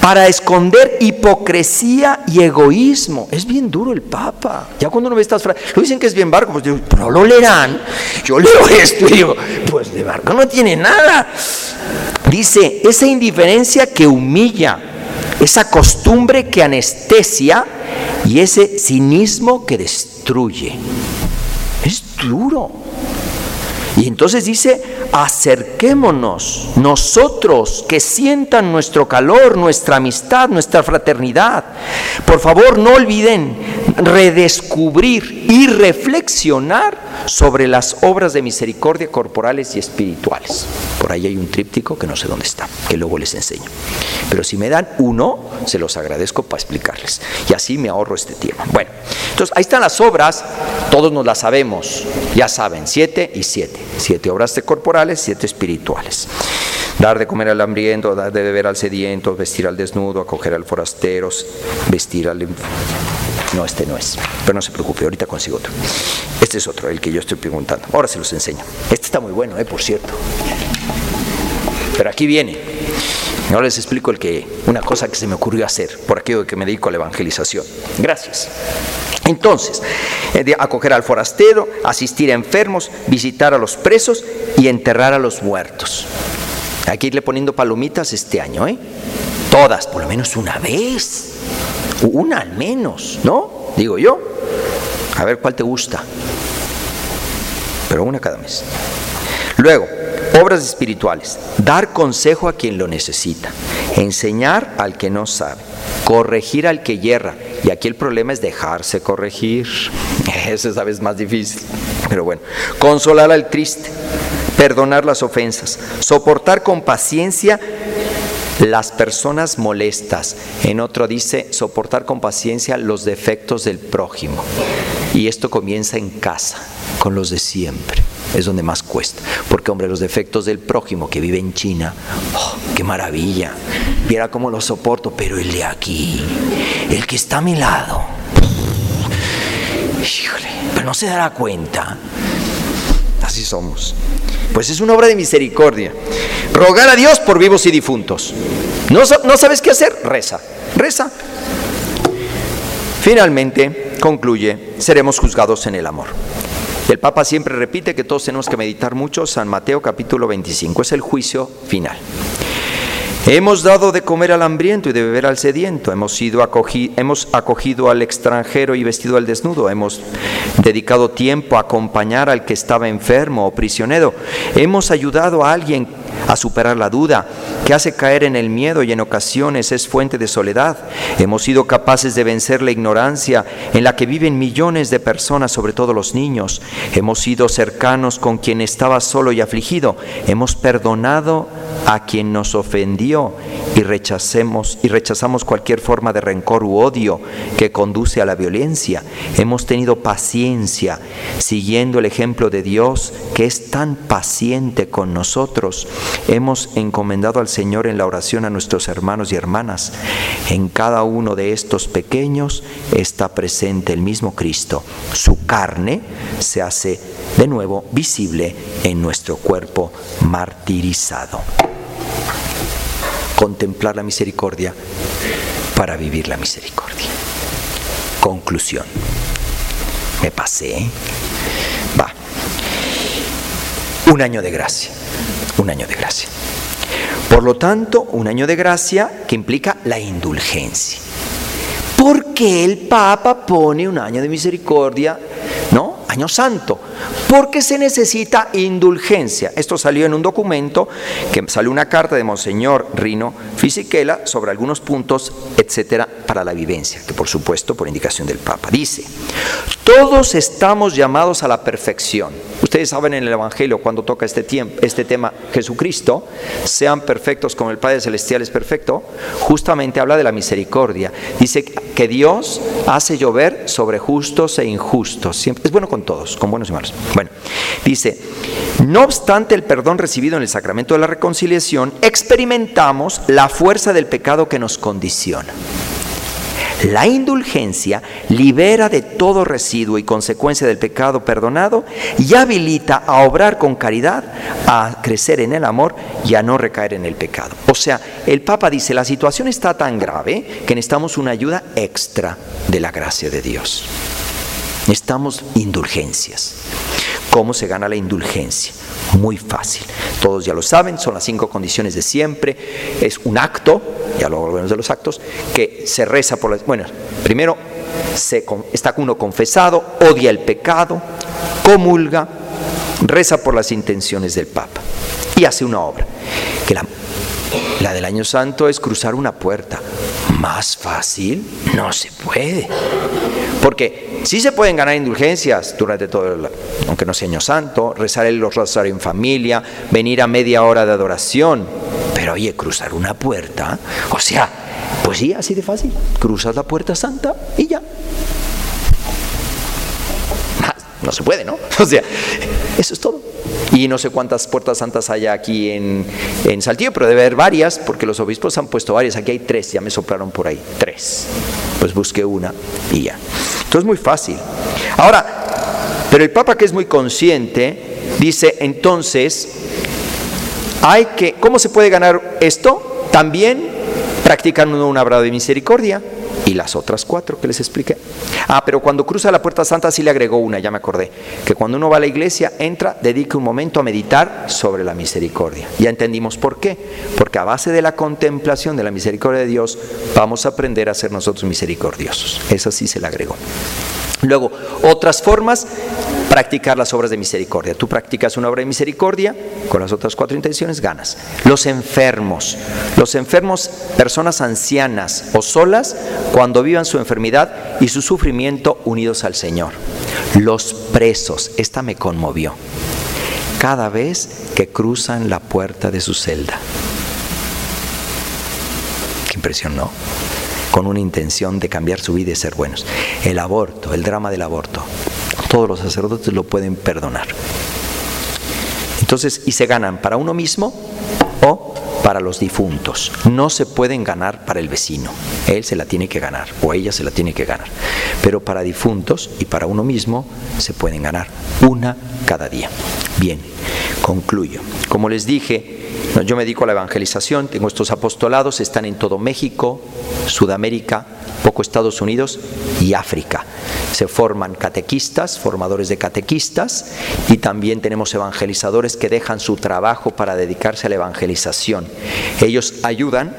para esconder hipocresía y egoísmo. Es bien duro el Papa. Ya cuando uno ve estas frases, lo dicen que es bien barco, pues digo, no lo leerán. Yo leo esto y digo, pues de barco no tiene nada. Dice, esa indiferencia que humilla, esa costumbre que anestesia y ese cinismo que destruye. Es duro. Y entonces dice, acerquémonos nosotros que sientan nuestro calor, nuestra amistad, nuestra fraternidad. Por favor, no olviden redescubrir y reflexionar sobre las obras de misericordia corporales y espirituales. Por ahí hay un tríptico que no sé dónde está, que luego les enseño. Pero si me dan uno, se los agradezco para explicarles. Y así me ahorro este tiempo. Bueno, entonces ahí están las obras, todos nos las sabemos, ya saben, siete y siete. Siete obras corporales, siete espirituales. Dar de comer al hambriento, dar de beber al sediento, vestir al desnudo, acoger al forastero, vestir al... No, este no es. Pero no se preocupe, ahorita consigo otro. Este es otro, el que yo estoy preguntando. Ahora se los enseño. Este está muy bueno, eh, por cierto. Pero aquí viene. Ahora les explico el que, una cosa que se me ocurrió hacer, por aquello que me dedico a la evangelización. Gracias. Entonces, eh, acoger al forastero, asistir a enfermos, visitar a los presos y enterrar a los muertos. Hay que irle poniendo palomitas este año, ¿eh? Todas, por lo menos una vez. Una al menos, ¿no? Digo yo. A ver cuál te gusta. Pero una cada mes. Luego, obras espirituales. Dar consejo a quien lo necesita. Enseñar al que no sabe. corregir al que yerra. Y aquí el problema es dejarse corregir. Eso es a veces más difícil. Pero bueno, consolar al triste, perdonar las ofensas, soportar con paciencia las personas molestas. En otro dice, soportar con paciencia los defectos del prójimo. Y esto comienza en casa, con los de siempre. Es donde más cuesta. Porque, hombre, los defectos del prójimo que vive en China, oh, qué maravilla. Viera cómo lo soporto, pero el de aquí, el que está a mi lado, híjole, pero no se dará cuenta. Así somos. Pues es una obra de misericordia. Rogar a Dios por vivos y difuntos. ¿No, no sabes qué hacer? Reza, reza. Finalmente, concluye, seremos juzgados en el amor. El Papa siempre repite que todos tenemos que meditar mucho San Mateo capítulo 25, es el juicio final. Hemos dado de comer al hambriento y de beber al sediento, hemos, sido hemos acogido al extranjero y vestido al desnudo, hemos dedicado tiempo a acompañar al que estaba enfermo o prisionero, hemos ayudado a alguien a superar la duda, que hace caer en el miedo y en ocasiones es fuente de soledad. Hemos sido capaces de vencer la ignorancia en la que viven millones de personas, sobre todo los niños. Hemos sido cercanos con quien estaba solo y afligido. Hemos perdonado a quien nos ofendió y rechacemos y rechazamos cualquier forma de rencor u odio que conduce a la violencia. Hemos tenido paciencia siguiendo el ejemplo de Dios que es tan paciente con nosotros. Hemos encomendado al Señor en la oración a nuestros hermanos y hermanas. En cada uno de estos pequeños está presente el mismo Cristo. Su carne se hace de nuevo visible en nuestro cuerpo martirizado contemplar la misericordia para vivir la misericordia. Conclusión. Me pasé. Va. Un año de gracia. Un año de gracia. Por lo tanto, un año de gracia que implica la indulgencia. ¿Por qué el Papa pone un año de misericordia? ¿No? Año santo porque se necesita indulgencia. Esto salió en un documento que salió una carta de Monseñor Rino Fisichella sobre algunos puntos, etcétera, para la vivencia, que por supuesto por indicación del Papa. Dice: Todos estamos llamados a la perfección. Ustedes saben en el Evangelio cuando toca este, tiempo, este tema Jesucristo, sean perfectos como el Padre Celestial es perfecto, justamente habla de la misericordia. Dice que Dios hace llover sobre justos e injustos. Siempre, es bueno con todos, con buenos y malos. Bueno, dice, no obstante el perdón recibido en el sacramento de la reconciliación, experimentamos la fuerza del pecado que nos condiciona. La indulgencia libera de todo residuo y consecuencia del pecado perdonado y habilita a obrar con caridad, a crecer en el amor y a no recaer en el pecado. O sea, el Papa dice, la situación está tan grave que necesitamos una ayuda extra de la gracia de Dios. Necesitamos indulgencias. ¿Cómo se gana la indulgencia? Muy fácil. Todos ya lo saben, son las cinco condiciones de siempre. Es un acto, ya lo volvemos de los actos, que se reza por las... Bueno, primero se, está uno confesado, odia el pecado, comulga, reza por las intenciones del Papa y hace una obra. Que la, la del año santo es cruzar una puerta. Más fácil no se puede. Porque sí se pueden ganar indulgencias durante todo el, aunque no sea año santo, rezar el rosario en familia, venir a media hora de adoración, pero oye, cruzar una puerta, o sea, pues sí, así de fácil, cruzas la puerta santa y ya. No se puede, ¿no? O sea, eso es todo. Y no sé cuántas puertas santas hay aquí en, en Saltillo, pero debe haber varias, porque los obispos han puesto varias. Aquí hay tres, ya me soplaron por ahí, tres. Pues busqué una y ya. Entonces es muy fácil. Ahora, pero el Papa que es muy consciente, dice entonces, hay que, ¿cómo se puede ganar esto? También practicando una obra de misericordia y las otras cuatro que les expliqué. Ah, pero cuando cruza la puerta santa sí le agregó una, ya me acordé, que cuando uno va a la iglesia, entra, dedica un momento a meditar sobre la misericordia. Ya entendimos por qué, porque a base de la contemplación de la misericordia de Dios vamos a aprender a ser nosotros misericordiosos. Eso sí se le agregó. Luego, otras formas, practicar las obras de misericordia. Tú practicas una obra de misericordia, con las otras cuatro intenciones ganas. Los enfermos, los enfermos, personas ancianas o solas, cuando vivan su enfermedad y su sufrimiento unidos al Señor. Los presos, esta me conmovió, cada vez que cruzan la puerta de su celda. Qué impresión, ¿no? Con una intención de cambiar su vida y ser buenos. El aborto, el drama del aborto, todos los sacerdotes lo pueden perdonar. Entonces, y se ganan para uno mismo o para los difuntos. No se pueden ganar para el vecino. Él se la tiene que ganar o ella se la tiene que ganar. Pero para difuntos y para uno mismo se pueden ganar una cada día. Bien, concluyo. Como les dije, yo me dedico a la evangelización, tengo estos apostolados, están en todo México, Sudamérica, poco Estados Unidos y África se forman catequistas, formadores de catequistas, y también tenemos evangelizadores que dejan su trabajo para dedicarse a la evangelización. Ellos ayudan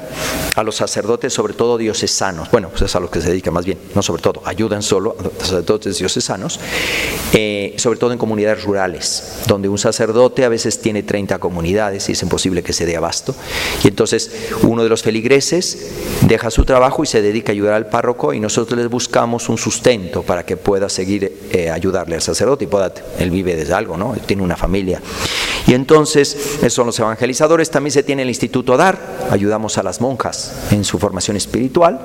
a los sacerdotes, sobre todo diocesanos, bueno, pues es a los que se dedican más bien, no sobre todo, ayudan solo a los sacerdotes diocesanos, eh, sobre todo en comunidades rurales, donde un sacerdote a veces tiene 30 comunidades y es imposible que se dé abasto. Y entonces uno de los feligreses deja su trabajo y se dedica a ayudar al párroco y nosotros les buscamos un sustento para que pueda seguir eh, ayudarle al sacerdote y pueda, él vive desde algo, ¿no? tiene una familia. Y entonces, son los evangelizadores. También se tiene el Instituto DAR, ayudamos a las monjas en su formación espiritual.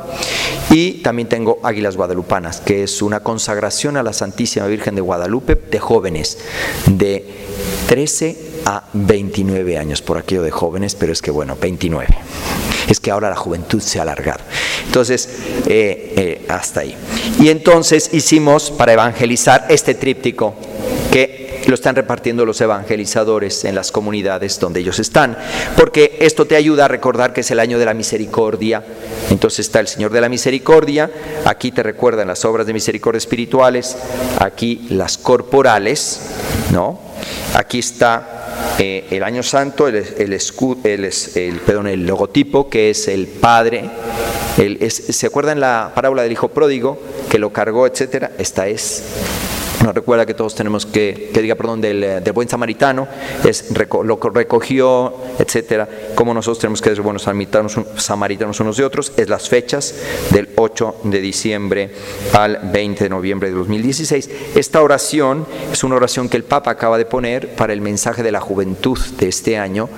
Y también tengo Águilas Guadalupanas, que es una consagración a la Santísima Virgen de Guadalupe de jóvenes de 13 a 29 años, por aquello de jóvenes, pero es que bueno, 29. Es que ahora la juventud se ha alargado. Entonces, eh, eh, hasta ahí. Y entonces hicimos para evangelizar este tríptico que lo están repartiendo los evangelizadores en las comunidades donde ellos están, porque esto te ayuda a recordar que es el año de la misericordia. Entonces está el Señor de la Misericordia, aquí te recuerdan las obras de misericordia espirituales, aquí las corporales, ¿no? Aquí está eh, el año santo, el, el, el, el, perdón, el logotipo que es el Padre. ¿Se acuerdan la parábola del Hijo Pródigo que lo cargó, etcétera? Esta es nos recuerda que todos tenemos que, que diga, perdón, del, buen samaritano, es lo recogió, etcétera, como nosotros tenemos que ser buenos samaritanos, samaritanos unos de otros, es las fechas del 8 de diciembre al 20 de noviembre de 2016. Esta oración es una oración que el Papa acaba de poner para el mensaje de la juventud de este año,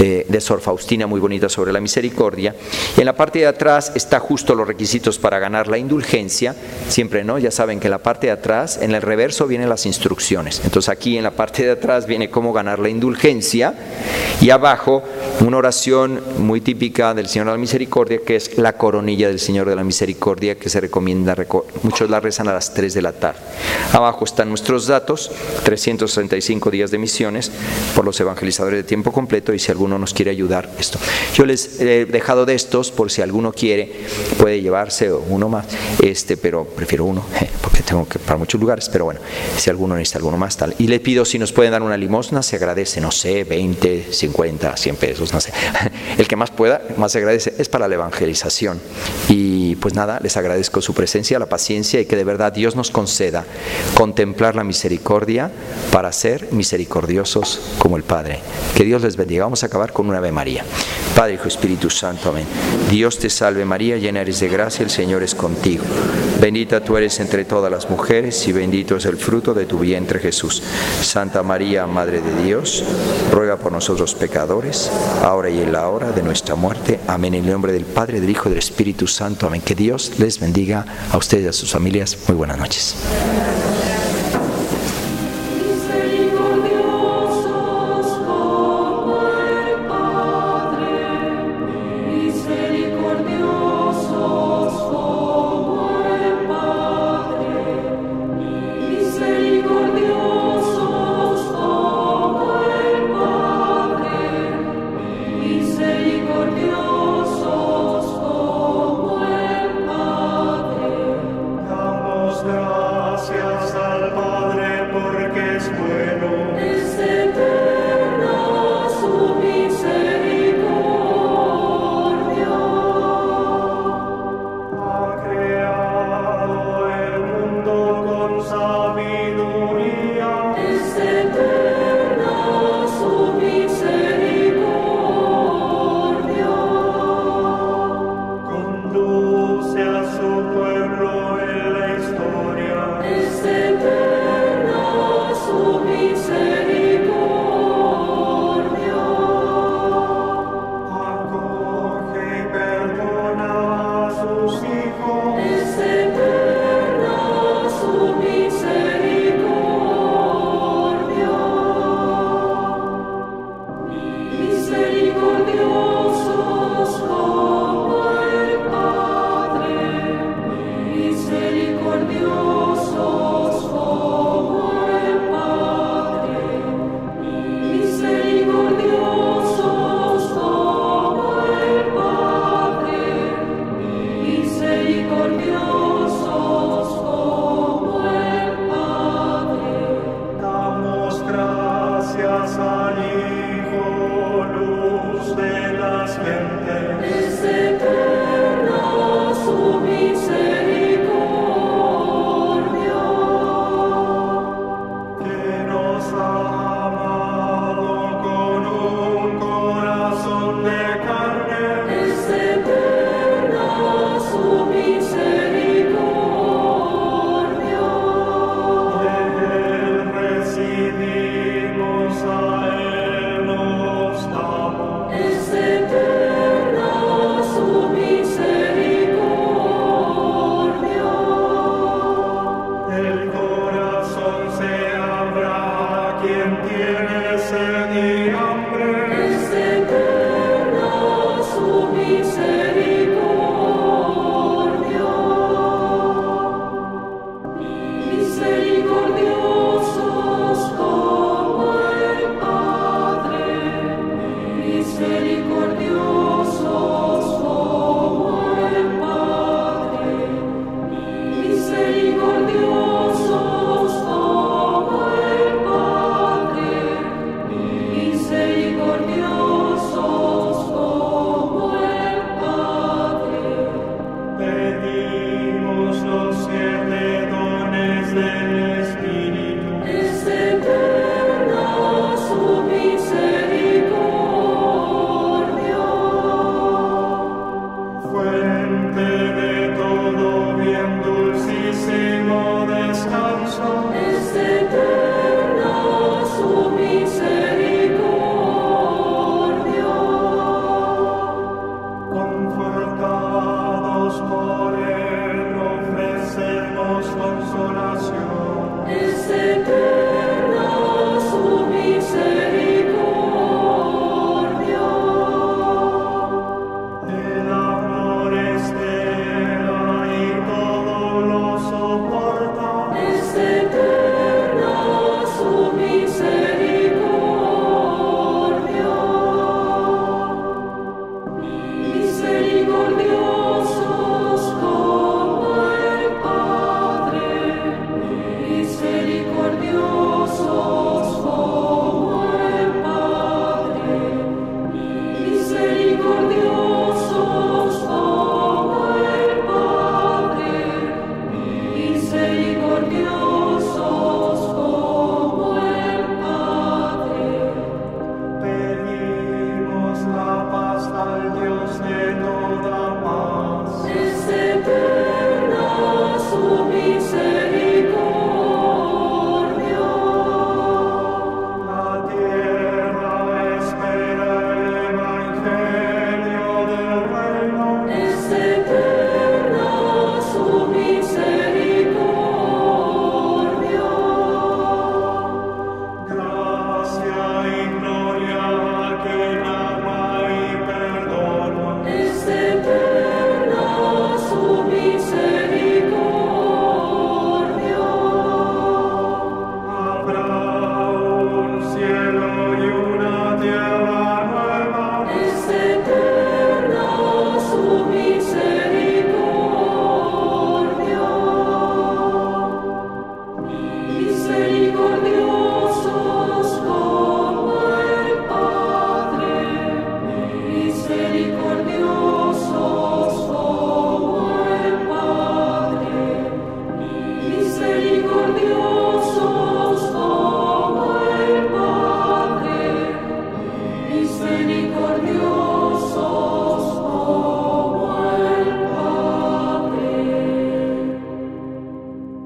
eh, de Sor Faustina, muy bonita sobre la misericordia. Y en la parte de atrás está justo los requisitos para ganar la indulgencia, siempre, ¿no? Ya saben que en la parte de atrás, en el reverso, vienen las instrucciones. Entonces aquí en la parte de atrás viene cómo ganar la indulgencia y abajo una oración muy típica del Señor de la Misericordia que es la coronilla del Señor de la Misericordia que se recomienda, muchos la rezan a las 3 de la tarde. Abajo están nuestros datos, 365 días de misiones por los evangelizadores de tiempo completo y si alguno nos quiere ayudar esto. Yo les he dejado de estos por si alguno quiere, puede llevarse uno más, este, pero prefiero uno porque tengo que para muchos lugares, pero bueno, si alguno necesita alguno más, tal. Y le pido si nos pueden dar una limosna, se agradece, no sé, 20, 50, 100 pesos, no sé. El que más pueda, más se agradece, es para la evangelización. Y pues nada, les agradezco su presencia, la paciencia y que de verdad Dios nos conceda contemplar la misericordia para ser misericordiosos como el Padre. Que Dios les bendiga. Vamos a acabar con una Ave María. Padre, Hijo, Espíritu Santo, amén. Dios te salve María, llena eres de gracia, el Señor es contigo. Bendita tú eres entre todas las mujeres y bendito es el fruto de tu vientre Jesús. Santa María, Madre de Dios, ruega por nosotros pecadores, ahora y en la hora de nuestra muerte. Amén. En el nombre del Padre, del Hijo y del Espíritu Santo. Amén. Que Dios les bendiga a ustedes y a sus familias. Muy buenas noches. confortados por él, ofrecemos consolación. Este